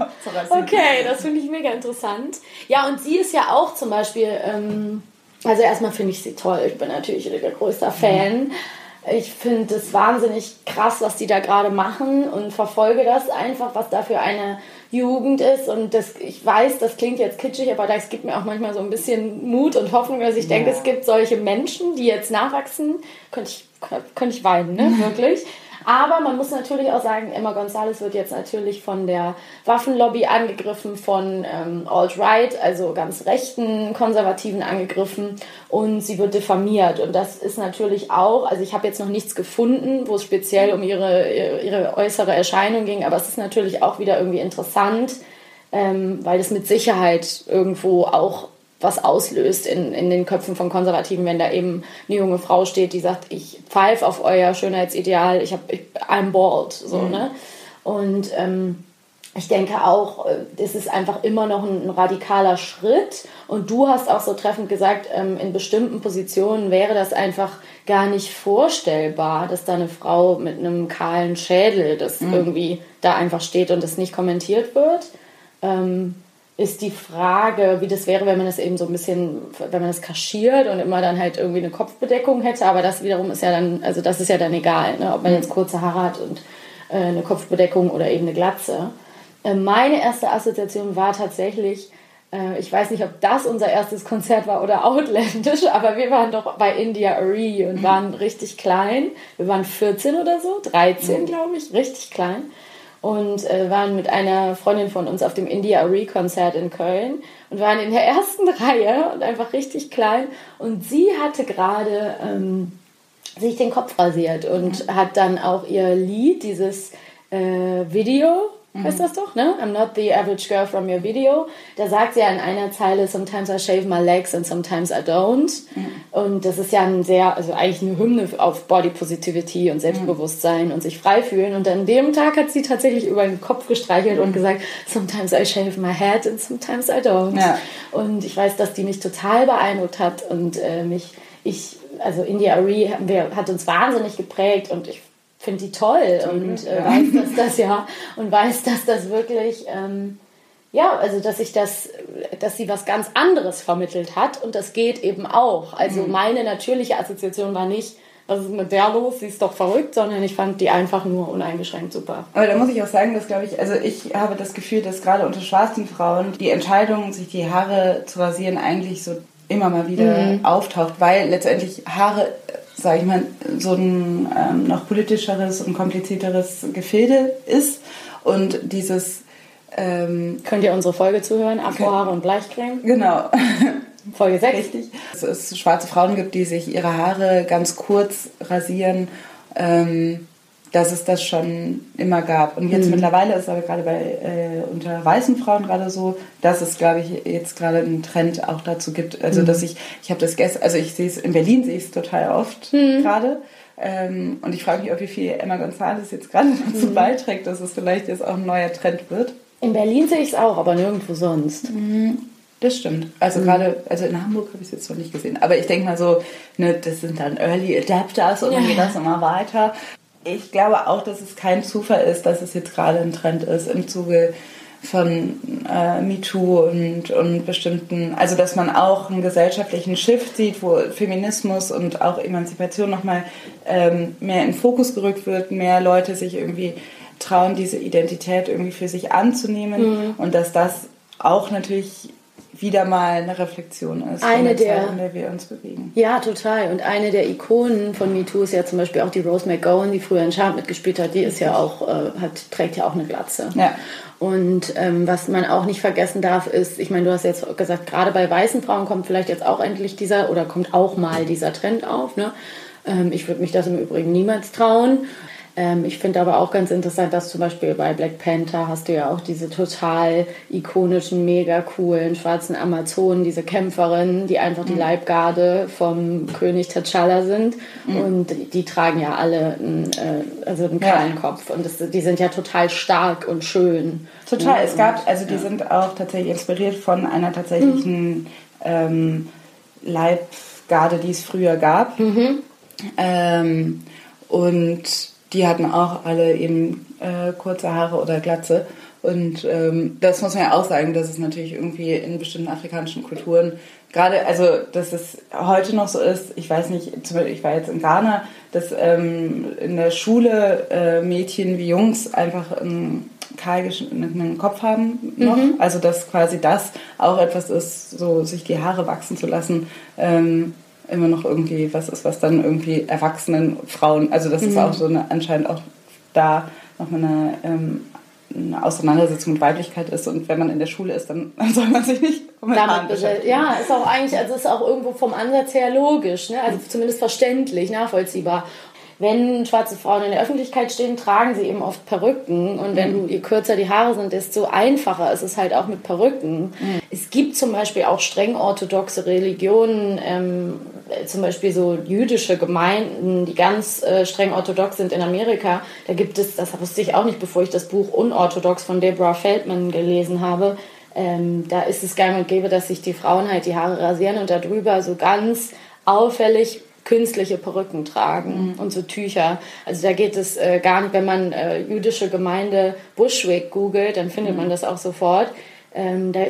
Okay, das finde ich mega interessant. Ja, und sie ist ja auch zum Beispiel, ähm, also erstmal finde ich sie toll. Ich bin natürlich ihr größter Fan. Ich finde es wahnsinnig krass, was die da gerade machen und verfolge das einfach, was da für eine Jugend ist. Und das, ich weiß, das klingt jetzt kitschig, aber das gibt mir auch manchmal so ein bisschen Mut und Hoffnung, dass ich denke, es gibt solche Menschen, die jetzt nachwachsen. Könnte ich, könnte ich weinen, ne? [LAUGHS] Wirklich. Aber man muss natürlich auch sagen, Emma Gonzalez wird jetzt natürlich von der Waffenlobby angegriffen, von ähm, Alt-Right, also ganz rechten Konservativen angegriffen und sie wird diffamiert. Und das ist natürlich auch, also ich habe jetzt noch nichts gefunden, wo es speziell um ihre, ihre, äußere Erscheinung ging, aber es ist natürlich auch wieder irgendwie interessant, ähm, weil es mit Sicherheit irgendwo auch was auslöst in, in den Köpfen von Konservativen, wenn da eben eine junge Frau steht, die sagt, ich pfeife auf euer Schönheitsideal, ich hab, ich, I'm bald, so, Mhm. ne? Und ähm, ich denke auch, äh, es ist einfach immer noch ein, ein radikaler Schritt. Und du hast auch so treffend gesagt, ähm, in bestimmten Positionen wäre das einfach gar nicht vorstellbar, dass da eine Frau mit einem kahlen Schädel, das Mhm. irgendwie da einfach steht und das nicht kommentiert wird. Ähm, ist die Frage, wie das wäre, wenn man das eben so ein bisschen, wenn man das kaschiert und immer dann halt irgendwie eine Kopfbedeckung hätte, aber das wiederum ist ja dann, also das ist ja dann egal, ne? ob man jetzt kurze Haare hat und äh, eine Kopfbedeckung oder eben eine Glatze. Äh, meine erste Assoziation war tatsächlich, äh, ich weiß nicht, ob das unser erstes Konzert war oder outlandish, [LAUGHS] aber wir waren doch bei India Arie und waren richtig klein. Wir waren 14 oder so, 13 glaube ich, richtig klein und äh, waren mit einer Freundin von uns auf dem India Arie Konzert in Köln und waren in der ersten [LAUGHS] Reihe und einfach richtig klein. Und sie hatte gerade ähm, sich den Kopf rasiert und hat dann auch ihr Lied, dieses äh, Video, heißt das doch, ne? I'm not the average girl from your video. Da sagt sie ja in einer Zeile, sometimes I shave my legs and sometimes I don't. Und das ist ja ein sehr, also eigentlich eine Hymne auf Body Positivity und Selbstbewusstsein und sich frei fühlen. Und an dem Tag hat sie tatsächlich über den Kopf gestreichelt und gesagt, sometimes I shave my head and sometimes I don't. Ja. Und ich weiß, dass die mich total beeindruckt hat und äh, mich, ich, also India Arie wir, hat uns wahnsinnig geprägt und ich finde die toll und äh, ja. weiß, dass das ja und weiß, dass das wirklich ähm, ja, also dass ich das, dass sie was ganz anderes vermittelt hat und das geht eben auch. Also Mhm. meine natürliche Assoziation war nicht, was ist mit der los, sie ist doch verrückt, sondern ich fand die einfach nur uneingeschränkt super. Aber da muss ich auch sagen, dass glaube ich, also ich habe das Gefühl, dass gerade unter schwarzen Frauen die Entscheidung, sich die Haare zu rasieren, eigentlich so immer mal wieder Mhm. auftaucht, weil letztendlich Haare, sage ich mal, so ein ähm, noch politischeres und komplizierteres Gefilde ist und dieses ähm, Könnt ihr unsere Folge zuhören? Afrohaare und Bleichcreme? Genau. Folge 6. Richtig. Dass es schwarze Frauen gibt, die sich ihre Haare ganz kurz rasieren, ähm, dass es das schon immer gab. Und jetzt Mhm. mittlerweile ist aber gerade bei äh, unter weißen Frauen gerade so, dass es, glaube ich, jetzt gerade einen Trend auch dazu gibt. Also Mhm. dass ich, ich habe das gestern, also ich sehe es in Berlin sehe ich es total oft Mhm. gerade. Ähm, und ich frage mich auch, wie viel Emma Gonzalez jetzt gerade [LAUGHS] dazu Mhm. beiträgt, dass es vielleicht jetzt auch ein neuer Trend wird. In Berlin sehe ich es auch, aber nirgendwo sonst. Das stimmt. Also Mhm. gerade, also in Hamburg habe ich es jetzt noch nicht gesehen. Aber ich denke mal so, ne, das sind dann Early Adapters und dann Ja. geht das immer weiter. Ich glaube auch, dass es kein Zufall ist, dass es jetzt gerade ein Trend ist im Zuge von äh, MeToo und, und bestimmten, also dass man auch einen gesellschaftlichen Shift sieht, wo Feminismus und auch Emanzipation nochmal ähm, mehr in den Fokus gerückt wird, mehr Leute sich irgendwie trauen, diese Identität irgendwie für sich anzunehmen Mhm. und dass das auch natürlich wieder mal eine Reflexion ist Eine der Zeit, der- in der wir uns bewegen. Ja, total. Und eine der Ikonen von MeToo ist ja zum Beispiel auch die Rose McGowan, die früher in Charmed mitgespielt hat. Die ist ja auch, äh, hat, trägt ja auch eine Glatze. Ja. Und ähm, was man auch nicht vergessen darf, ist, ich meine, du hast jetzt gesagt, gerade bei weißen Frauen kommt vielleicht jetzt auch endlich dieser oder kommt auch mal dieser Trend auf. Ne? Ähm, ich würde mich das im Übrigen niemals trauen. Ähm, ich finde aber auch ganz interessant, dass zum Beispiel bei Black Panther hast du ja auch diese total ikonischen, mega coolen schwarzen Amazonen, diese Kämpferinnen, die einfach die Mhm. Leibgarde vom König T'Challa sind. Mhm. Und die, die tragen ja alle einen, äh, also einen kahlen Kopf. Und das, die sind ja total stark und schön. Total. Ne? Es gab, also die ja. sind auch tatsächlich inspiriert von einer tatsächlichen ähm, Leibgarde, die es früher gab. Ähm, und die hatten auch alle eben äh, kurze Haare oder Glatze. Und ähm, das muss man ja auch sagen, dass es natürlich irgendwie in bestimmten afrikanischen Kulturen gerade, also dass es heute noch so ist, ich weiß nicht, zum Beispiel, ich war jetzt in Ghana, dass ähm, in der Schule äh, Mädchen wie Jungs einfach einen kahl geschnittenen Kopf haben noch. Mhm. Also dass quasi das auch etwas ist, so sich die Haare wachsen zu lassen. Ähm, immer noch irgendwie was ist, was dann irgendwie erwachsenen Frauen, also das ist Mhm. auch so eine anscheinend auch da nochmal eine, ähm, eine Auseinandersetzung mit Weiblichkeit ist und wenn man in der Schule ist, dann [LAUGHS] soll man sich nicht mit Damit beschäftigen. Ja, ist auch eigentlich, also ist auch irgendwo vom Ansatz her logisch, ne? also zumindest verständlich, nachvollziehbar. Wenn schwarze Frauen in der Öffentlichkeit stehen, tragen sie eben oft Perücken. Und wenn du, je kürzer die Haare sind, desto einfacher ist es halt auch mit Perücken. Es gibt zum Beispiel auch streng orthodoxe Religionen, ähm, zum Beispiel so jüdische Gemeinden, die ganz äh, streng orthodox sind in Amerika. Da gibt es, das wusste ich auch nicht, bevor ich das Buch Unorthodox von Deborah Feldman gelesen habe, ähm, da ist es gang und gäbe, dass sich die Frauen halt die Haare rasieren und darüber so ganz auffällig künstliche Perücken tragen und so Tücher. Also da geht es äh, gar nicht, wenn man äh, jüdische Gemeinde Bushwick googelt, dann findet man das auch sofort. Ähm, da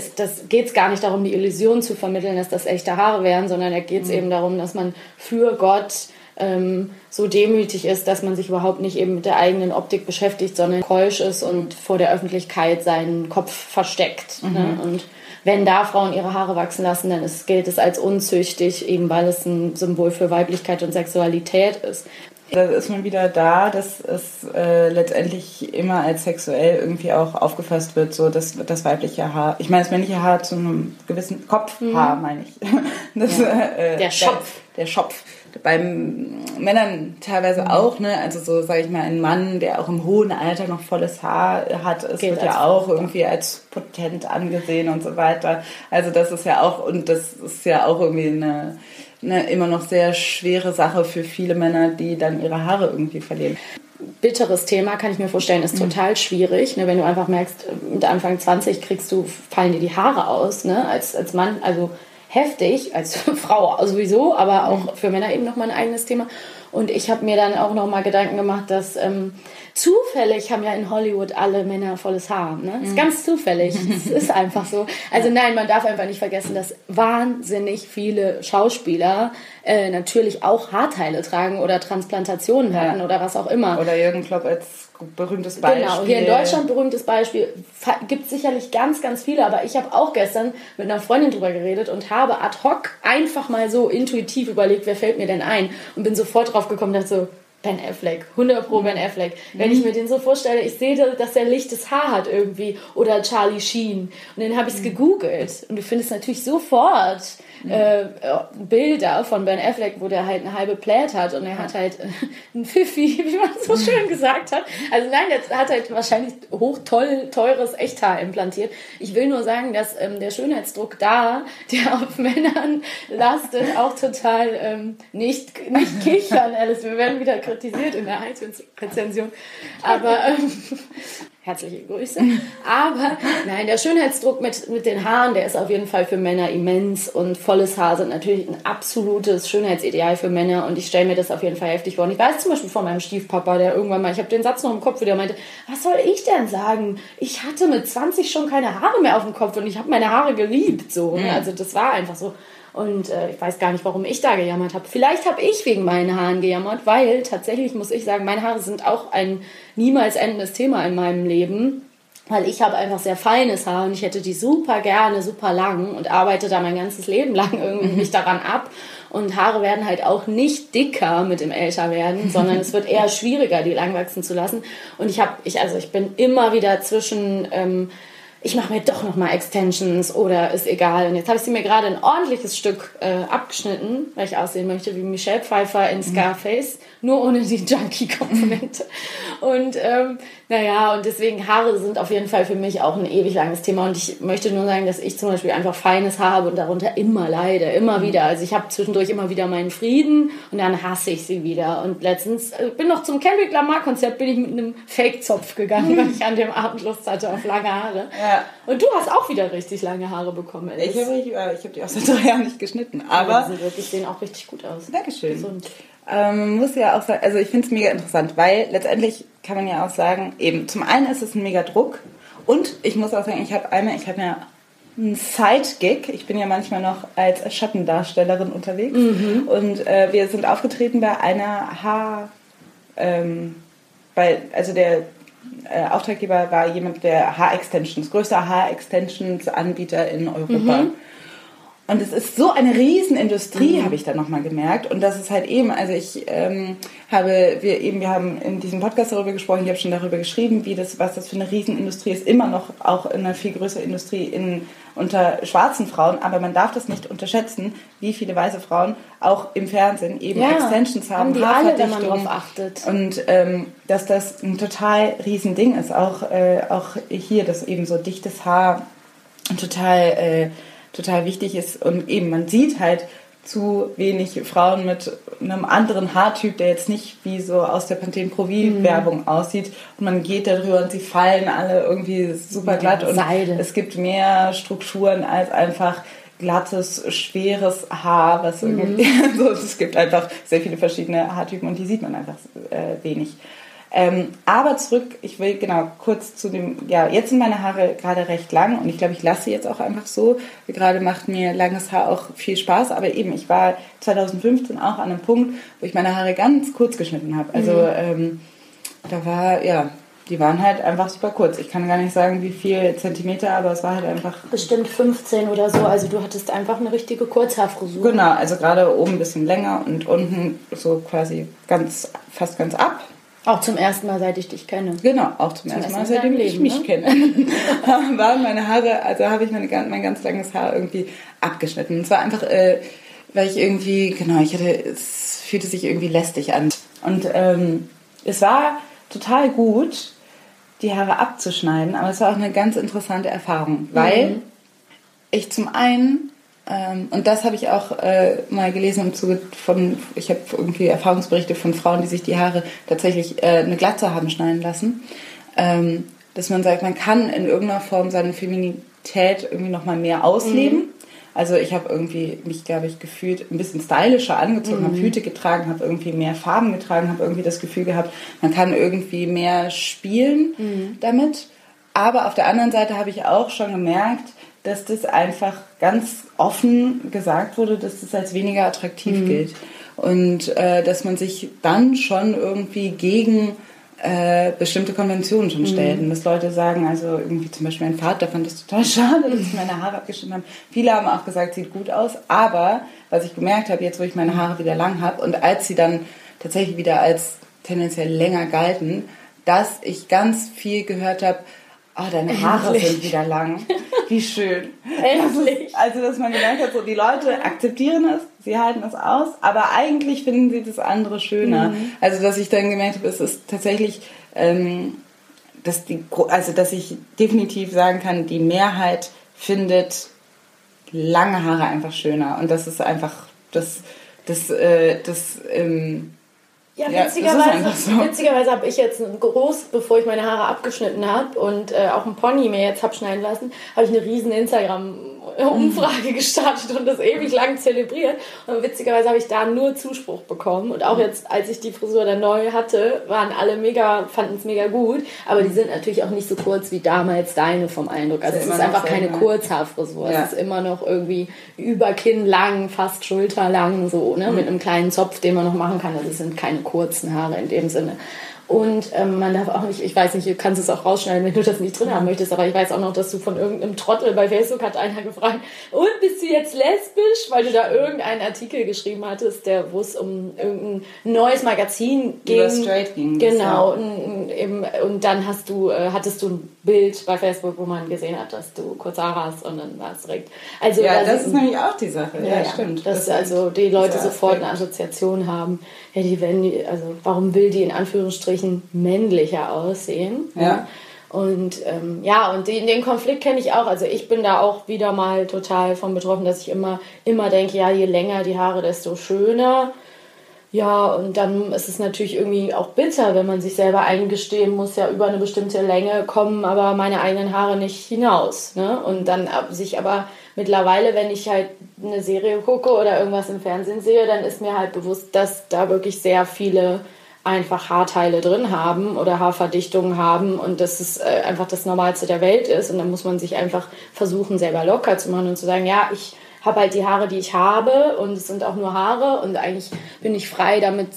geht es gar nicht darum, die Illusion zu vermitteln, dass das echte Haare wären, sondern da geht es eben darum, dass man für Gott ähm, so demütig ist, dass man sich überhaupt nicht eben mit der eigenen Optik beschäftigt, sondern keusch ist und vor der Öffentlichkeit seinen Kopf versteckt. Ne? Mhm. Und wenn da Frauen ihre Haare wachsen lassen, dann ist, gilt es als unzüchtig, eben weil es ein Symbol für Weiblichkeit und Sexualität ist. Da ist man wieder da, dass es äh, letztendlich immer als sexuell irgendwie auch aufgefasst wird, so dass das weibliche Haar, ich meine das männliche Haar zu einem gewissen Kopfhaar, Mhm. meine ich. [LAUGHS] Das, Ja. äh, Der Schopf. Der, der Schopf. Beim Männern teilweise Mhm. auch, ne? Also so, sage ich mal, ein Mann, der auch im hohen Alter noch volles Haar hat, es wird ja auch irgendwie als potent angesehen und so weiter. Also das ist ja auch, und das ist ja auch irgendwie eine, eine immer noch sehr schwere Sache für viele Männer, die dann ihre Haare irgendwie verlieren. bitteres Thema, kann ich mir vorstellen, ist total schwierig. Ne? Wenn du einfach merkst, mit Anfang 20 kriegst du, fallen dir die Haare aus, ne? als, als Mann, also heftig, als [LAUGHS] Frau sowieso, aber auch für Männer eben nochmal ein eigenes Thema. Und ich habe mir dann auch nochmal Gedanken gemacht, dass ähm, zufällig haben ja in Hollywood alle Männer volles Haar. Ne? Ist ganz zufällig. es [LAUGHS] ist einfach so. Also nein, man darf einfach nicht vergessen, dass wahnsinnig viele Schauspieler äh, natürlich auch Haarteile tragen oder Transplantationen hatten oder was auch immer. Oder Jürgen Klopp als berühmtes Beispiel. Genau, hier in Deutschland berühmtes Beispiel. Gibt sicherlich ganz, ganz viele, aber ich habe auch gestern mit einer Freundin drüber geredet und habe ad hoc einfach mal so intuitiv überlegt, wer fällt mir denn ein? Und bin sofort drauf gekommen, dachte so, Ben Affleck, 100 pro Ben Affleck. Wenn ich mir den so vorstelle, ich sehe, dass er lichtes Haar hat irgendwie oder Charlie Sheen. Und dann habe ich es gegoogelt und du findest natürlich sofort äh, Bilder von Ben Affleck, wo der halt eine halbe Plät hat und er hat halt äh, ein Pfiffi, [LAUGHS] wie man so schön gesagt hat. Also nein, der hat halt wahrscheinlich hoch toll, teures Echthaar implantiert. Ich will nur sagen, dass ähm, der Schönheitsdruck da, [LAUGHS] der auf Männern lastet, auch total ähm, nicht, nicht [LAUGHS] kichern, Alice. Wir werden wieder kritisiert in der iTunes-Rezension. Aber ähm, [LAUGHS] herzliche Grüße. Aber nein, der Schönheitsdruck mit, mit den Haaren, der ist auf jeden Fall für Männer immens und volles Haar sind natürlich ein absolutes Schönheitsideal für Männer und ich stelle mir das auf jeden Fall heftig vor. Und ich weiß zum Beispiel von meinem Stiefpapa, der irgendwann mal, ich habe den Satz noch im Kopf, der meinte, was soll ich denn sagen? Ich hatte mit 20 schon keine Haare mehr auf dem Kopf und ich habe meine Haare geliebt. So, ne? Mhm. Also das war einfach so. Und äh, ich weiß gar nicht, warum ich da gejammert habe. Vielleicht habe ich wegen meinen Haaren gejammert, weil tatsächlich muss ich sagen, meine Haare sind auch ein niemals endendes Thema in meinem Leben. Weil ich habe einfach sehr feines Haar und ich hätte die super gerne, super lang und arbeite da mein ganzes Leben lang [LAUGHS] irgendwie mich daran ab. Und Haare werden halt auch nicht dicker mit dem Älterwerden, [LAUGHS] sondern es wird eher schwieriger, die lang wachsen zu lassen. Und ich habe, ich, also ich bin immer wieder zwischen, ähm, ich mache mir doch noch mal Extensions oder ist egal. Und jetzt habe ich sie mir gerade ein ordentliches Stück äh, abgeschnitten, weil ich aussehen möchte wie Michelle Pfeiffer in Scarface, nur ohne die Junkie-Komponente. [LAUGHS] Und ähm, naja, und deswegen Haare sind auf jeden Fall für mich auch ein ewig langes Thema. Und ich möchte nur sagen, dass ich zum Beispiel einfach feines Haar habe und darunter immer leide, immer wieder. Also ich habe zwischendurch immer wieder meinen Frieden und dann hasse ich sie wieder. Und letztens äh, bin noch zum Kendrick Lamar Konzert bin ich mit einem Fake-Zopf gegangen, weil ich an dem Abend Lust hatte auf lange Haare. Ja. Und du hast auch wieder richtig lange Haare bekommen. Alice. Ich habe ich hab die auch seit drei [LAUGHS] Jahren nicht geschnitten. Aber sie wirklich sehen auch richtig gut aus. Dankeschön. Gesund. Ähm, muss ja auch sagen, also ich finde es mega interessant, weil letztendlich kann man ja auch sagen, eben zum einen ist es ein mega Druck und ich muss auch sagen, ich habe einmal, ich habe ja einen Side-Gig. Ich bin ja manchmal noch als Schattendarstellerin unterwegs und äh, wir sind aufgetreten bei einer Haar, ähm, bei, also der äh, Auftraggeber war jemand, der Haar-Extensions, größter Haar-Extensions-Anbieter in Europa. Und es ist so eine Riesenindustrie, habe ich dann nochmal gemerkt. Und das ist halt eben, also ich ähm, habe, wir eben, wir haben in diesem Podcast darüber gesprochen, ich habe schon darüber geschrieben, wie das, was das für eine Riesenindustrie ist, immer noch auch in einer viel größeren Industrie in, unter schwarzen Frauen. Aber man darf das nicht unterschätzen, wie viele weiße Frauen auch im Fernsehen eben Ja, Extensions haben, haben die alle, wenn man Haarverdichtung. drauf achtet. Und ähm, dass das ein total riesen Ding ist, auch, äh, auch hier, dass eben so dichtes Haar total, äh, total wichtig ist. Und eben, man sieht halt zu wenig Frauen mit einem anderen Haartyp, der jetzt nicht wie so aus der Pantene Pro Mhm. Werbung aussieht. Und man geht darüber und sie fallen alle irgendwie super glatt. Und Seide. es gibt mehr Strukturen als einfach glattes, schweres Haar, was irgendwie, Mhm. [LAUGHS] so, es gibt einfach sehr viele verschiedene Haartypen und die sieht man einfach äh, wenig. Ähm, aber zurück, ich will genau kurz zu dem, ja, jetzt sind meine Haare gerade recht lang und ich glaube, ich lasse sie jetzt auch einfach so. Gerade macht mir langes Haar auch viel Spaß, aber eben, ich war 2015 auch an einem Punkt, wo ich meine Haare ganz kurz geschnitten habe. Also ähm, da war, ja, die waren halt einfach super kurz. Ich kann gar nicht sagen, wie viel Zentimeter, aber es war halt einfach Bestimmt 15 oder so. Also du hattest einfach eine richtige Kurzhaarfrisur. Genau, also gerade oben ein bisschen länger und unten so quasi ganz, fast ganz ab. Auch zum ersten Mal, seit ich dich kenne. Genau, auch zum, ersten ersten Mal, seitdem deinem ich Leben, mich ne? kenne. [LAUGHS] waren meine Haare, also habe ich meine, mein ganz langes Haar irgendwie abgeschnitten. Es war einfach, äh, weil ich irgendwie, genau, ich hatte, es fühlte sich irgendwie lästig an. Und ähm, es war total gut, die Haare abzuschneiden, aber es war auch eine ganz interessante Erfahrung, weil ich zum einen, ähm, und das habe ich auch äh, mal gelesen im Zuge von, ich habe irgendwie Erfahrungsberichte von Frauen, die sich die Haare tatsächlich äh, eine Glatze haben schneiden lassen, ähm, dass man sagt, man kann in irgendeiner Form seine Feminität irgendwie nochmal mehr ausleben. Also ich habe irgendwie mich, glaube ich, gefühlt ein bisschen stylischer angezogen, habe Hüte getragen, habe irgendwie mehr Farben getragen, habe irgendwie das Gefühl gehabt, man kann irgendwie mehr spielen damit. Aber auf der anderen Seite habe ich auch schon gemerkt, dass das einfach ganz offen gesagt wurde, dass das als weniger attraktiv gilt. Und äh, dass man sich dann schon irgendwie gegen äh, bestimmte Konventionen schon stellt. Und dass Leute sagen, also irgendwie zum Beispiel mein Vater fand das total [LAUGHS] schade, dass ich meine Haare abgeschnitten habe. Viele haben auch gesagt, sieht gut aus. Aber was ich gemerkt habe, jetzt wo ich meine Haare wieder lang habe und als sie dann tatsächlich wieder als tendenziell länger galten, dass ich ganz viel gehört habe, oh, deine Haare Endlich. sind wieder lang. Wie schön. Endlich. Also, dass man gemerkt hat, so die Leute akzeptieren es, sie halten es aus, aber eigentlich finden sie das andere schöner. Also, dass ich dann gemerkt habe, es ist tatsächlich, ähm, dass die, also, dass ich definitiv sagen kann, die Mehrheit findet lange Haare einfach schöner und das ist einfach, das, das, äh, das, ähm, Ja, witzigerweise, so. witzigerweise habe ich jetzt groß, bevor ich meine Haare abgeschnitten habe und äh, auch ein Pony mir jetzt habe schneiden lassen, habe ich eine riesen [LAUGHS] Instagram-Umfrage gestartet und das ewig lang zelebriert. Und witzigerweise habe ich da nur Zuspruch bekommen. Und auch jetzt, als ich die Frisur dann neu hatte, waren alle mega, fanden es mega gut. Aber die sind natürlich auch nicht so kurz wie damals deine vom Eindruck. Also es ist einfach keine ne? Kurzhaarfrisur. Ja. Es ist immer noch irgendwie über Kinn lang, fast schulterlang so, ne? Mit einem kleinen Zopf, den man noch machen kann. Also es sind keine kurzen Haare in dem Sinne. Und ähm, man darf auch nicht, ich weiß nicht, du kannst es auch rausschneiden, wenn du das nicht drin haben möchtest, aber ich weiß auch noch, dass du von irgendeinem Trottel bei Facebook hat einer gefragt, und bist du jetzt lesbisch? Weil du da irgendeinen Artikel geschrieben hattest, der, wo es um irgendein neues Magazin ging. Über Straight ging das, Genau. ja. Und, eben, und dann hast du, äh, hattest du ein Bild bei Facebook, wo man gesehen hat, dass du Haare hast und dann war es direkt. Also Ja, da das ist nämlich auch die Sache. Ja, stimmt. Dass Das also die Leute sofort eine Assoziation haben. Ja, die werden, die- also warum will die in Anführungsstrichen männlicher aussehen? Ja. Und ähm, ja, und den, den Konflikt kenne ich auch. Also ich bin da auch wieder mal total von betroffen, dass ich immer, immer denke, ja, je länger die Haare, desto schöner. Ja, und dann ist es natürlich irgendwie auch bitter, wenn man sich selber eingestehen muss, ja, über eine bestimmte Länge kommen aber meine eigenen Haare nicht hinaus. Ne? Und dann sich aber mittlerweile, wenn ich halt eine Serie gucke oder irgendwas im Fernsehen sehe, dann ist mir halt bewusst, dass da wirklich sehr viele einfach Haarteile drin haben oder Haarverdichtungen haben und dass es äh, einfach das Normalste der Welt ist. Und dann muss man sich einfach versuchen, selber locker zu machen und zu sagen, ja, ich habe halt die Haare, die ich habe und es sind auch nur Haare und eigentlich bin ich frei damit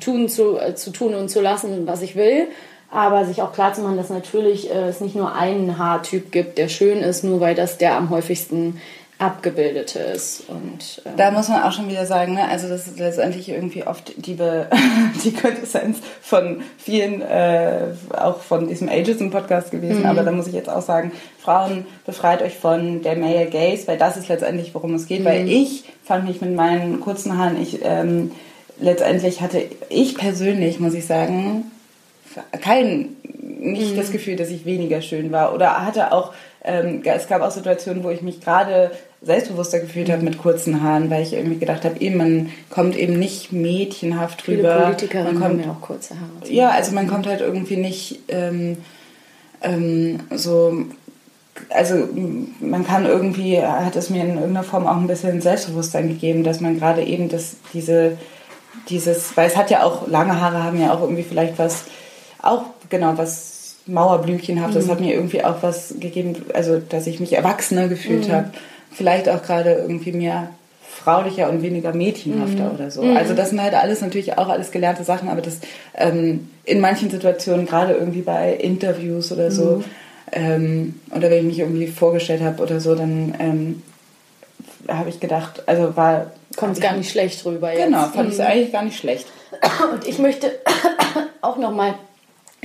tun, zu, äh, zu tun und zu lassen, was ich will. Aber sich auch klar zu machen, dass natürlich äh, es nicht nur einen Haartyp gibt, der schön ist, nur weil das der am häufigsten abgebildete ist. Und, ähm, Da muss man auch schon wieder sagen, ne? also das ist letztendlich irgendwie oft die, Be [LAUGHS] die Quintessenz von vielen, äh, auch von diesem Ageism-Podcast gewesen, Mhm. aber da muss ich jetzt auch sagen, Frauen, befreit euch von der Male Gaze, weil das ist letztendlich, worum es geht, Mhm. weil ich fand mich mit meinen kurzen Haaren, ich ähm, letztendlich hatte ich persönlich, muss ich sagen, kein, nicht Mhm. das Gefühl, dass ich weniger schön war oder hatte auch, ähm, es gab auch Situationen, wo ich mich gerade selbstbewusster gefühlt Mhm. habe mit kurzen Haaren, weil ich irgendwie gedacht habe, eben, man kommt eben nicht mädchenhaft viele drüber. Politikerinnen man haben kommt, ja auch kurze Haare. ja, also man kommt halt irgendwie nicht ähm, ähm, so, also man kann irgendwie, hat es mir in irgendeiner Form auch ein bisschen Selbstbewusstsein gegeben, dass man gerade eben das, diese, dieses, weil es hat ja auch, lange Haare haben ja auch irgendwie vielleicht was, auch genau was Mauerblümchenhaft, das Mhm. hat mir irgendwie auch was gegeben, also dass ich mich erwachsener gefühlt Mhm. habe, vielleicht auch gerade irgendwie mehr fraulicher und weniger mädchenhafter Mhm. oder so. Mhm. Also das sind halt alles natürlich auch alles gelernte Sachen, aber das ähm, in manchen Situationen, gerade irgendwie bei Interviews oder so, Mhm. ähm, oder wenn ich mich irgendwie vorgestellt habe oder so, dann ähm, habe ich gedacht, also war... Kommt gar nicht schlecht rüber jetzt. Genau, fand ich es Mhm. eigentlich gar nicht schlecht. Und ich möchte [COUGHS] auch noch mal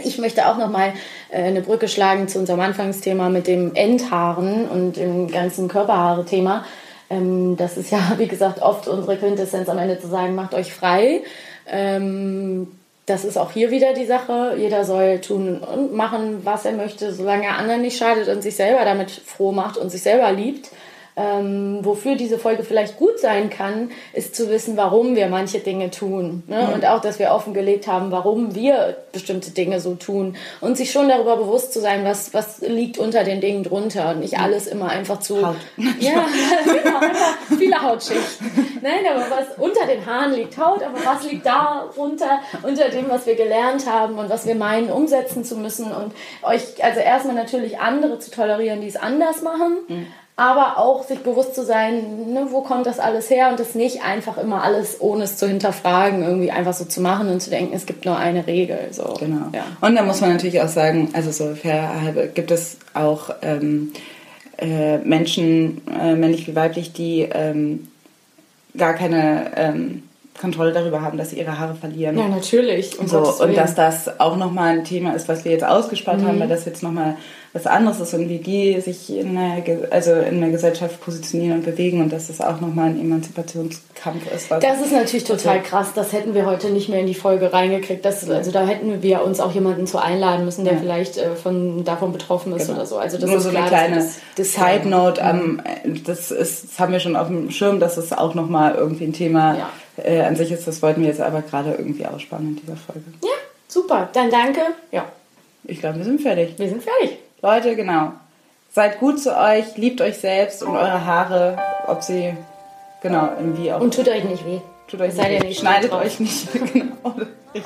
ich möchte auch noch mal äh, eine Brücke schlagen zu unserem Anfangsthema mit dem Endhaaren und dem ganzen Körperhaare-Thema. Ähm, das ist ja, [LAUGHS] wie gesagt, oft unsere Quintessenz am Ende zu sagen, macht euch frei. Ähm, das ist auch hier wieder die Sache. Jeder soll tun und machen, was er möchte, solange er anderen nicht schadet und sich selber damit froh macht und sich selber liebt. Ähm, wofür diese Folge vielleicht gut sein kann, ist zu wissen, warum wir manche Dinge tun. Ne? Mhm. Und auch, dass wir offengelegt haben, warum wir bestimmte Dinge so tun. Und sich schon darüber bewusst zu sein, was, was liegt unter den Dingen drunter. Und nicht alles immer einfach zu... Haut. [LAUGHS] Ja, [LAUGHS] genau, einfach viele Hautschichten. Nein, aber was unter den Haaren liegt Haut, aber was liegt darunter, unter dem, was wir gelernt haben und was wir meinen, umsetzen zu müssen. Und euch, also erstmal natürlich andere zu tolerieren, die es anders machen aber auch sich bewusst zu sein, ne, wo kommt das alles her und das nicht einfach immer alles, ohne es zu hinterfragen, irgendwie einfach so zu machen und zu denken, es gibt nur eine Regel. So. Genau. Ja. Und da muss man natürlich auch sagen, also so fair halbe gibt es auch ähm, äh, Menschen, äh, männlich wie weiblich, die ähm, gar keine ähm, Kontrolle darüber haben, dass sie ihre Haare verlieren. Ja, natürlich. Um so, und dass das auch nochmal ein Thema ist, was wir jetzt ausgespart haben, Mhm. weil das jetzt nochmal was anderes ist und wie die sich in der, also in der Gesellschaft positionieren und bewegen und dass das auch nochmal ein Emanzipationskampf ist. Das ist natürlich total Also- krass. Das hätten wir heute nicht mehr in die Folge reingekriegt. Das, also da hätten wir uns auch jemanden zu einladen müssen, der Ja. vielleicht äh, von, davon betroffen ist Genau. oder so. Also das Nur ist so klar, eine dass kleine wir das Side Note Mhm. das ist, das haben wir schon auf dem Schirm, das ist auch nochmal irgendwie ein Thema Ja. äh, an sich ist, das wollten wir jetzt aber gerade irgendwie aussparen in dieser Folge. Ja, super. Dann danke. Ja, Ich glaube, wir sind fertig. wir sind fertig. Leute, genau. Seid gut zu euch, liebt euch selbst und eure Haare, ob sie, genau, irgendwie auch. Und tut euch nicht weh. tut euch nicht, weh. ihr steht schneidet euch nicht. [LAUGHS] genau. Richtig.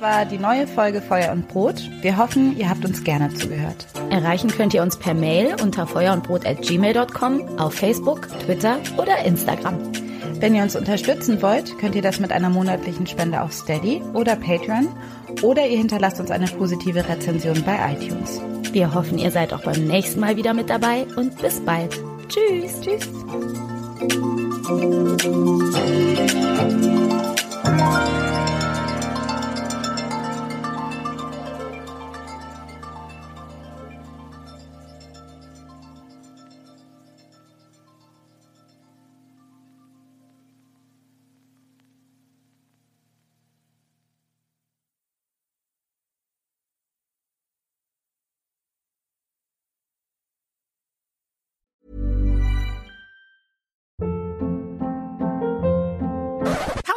War die neue Folge Feuer und Brot. Wir hoffen, ihr habt uns gerne zugehört. Erreichen könnt ihr uns per Mail unter feuerundbrot.gmail.com, auf Facebook, Twitter oder Instagram. Wenn ihr uns unterstützen wollt, könnt ihr das mit einer monatlichen Spende auf Steady oder Patreon oder ihr hinterlasst uns eine positive Rezension bei iTunes. Wir hoffen, ihr seid auch beim nächsten Mal wieder mit dabei und bis bald. Tschüss. Tschüss.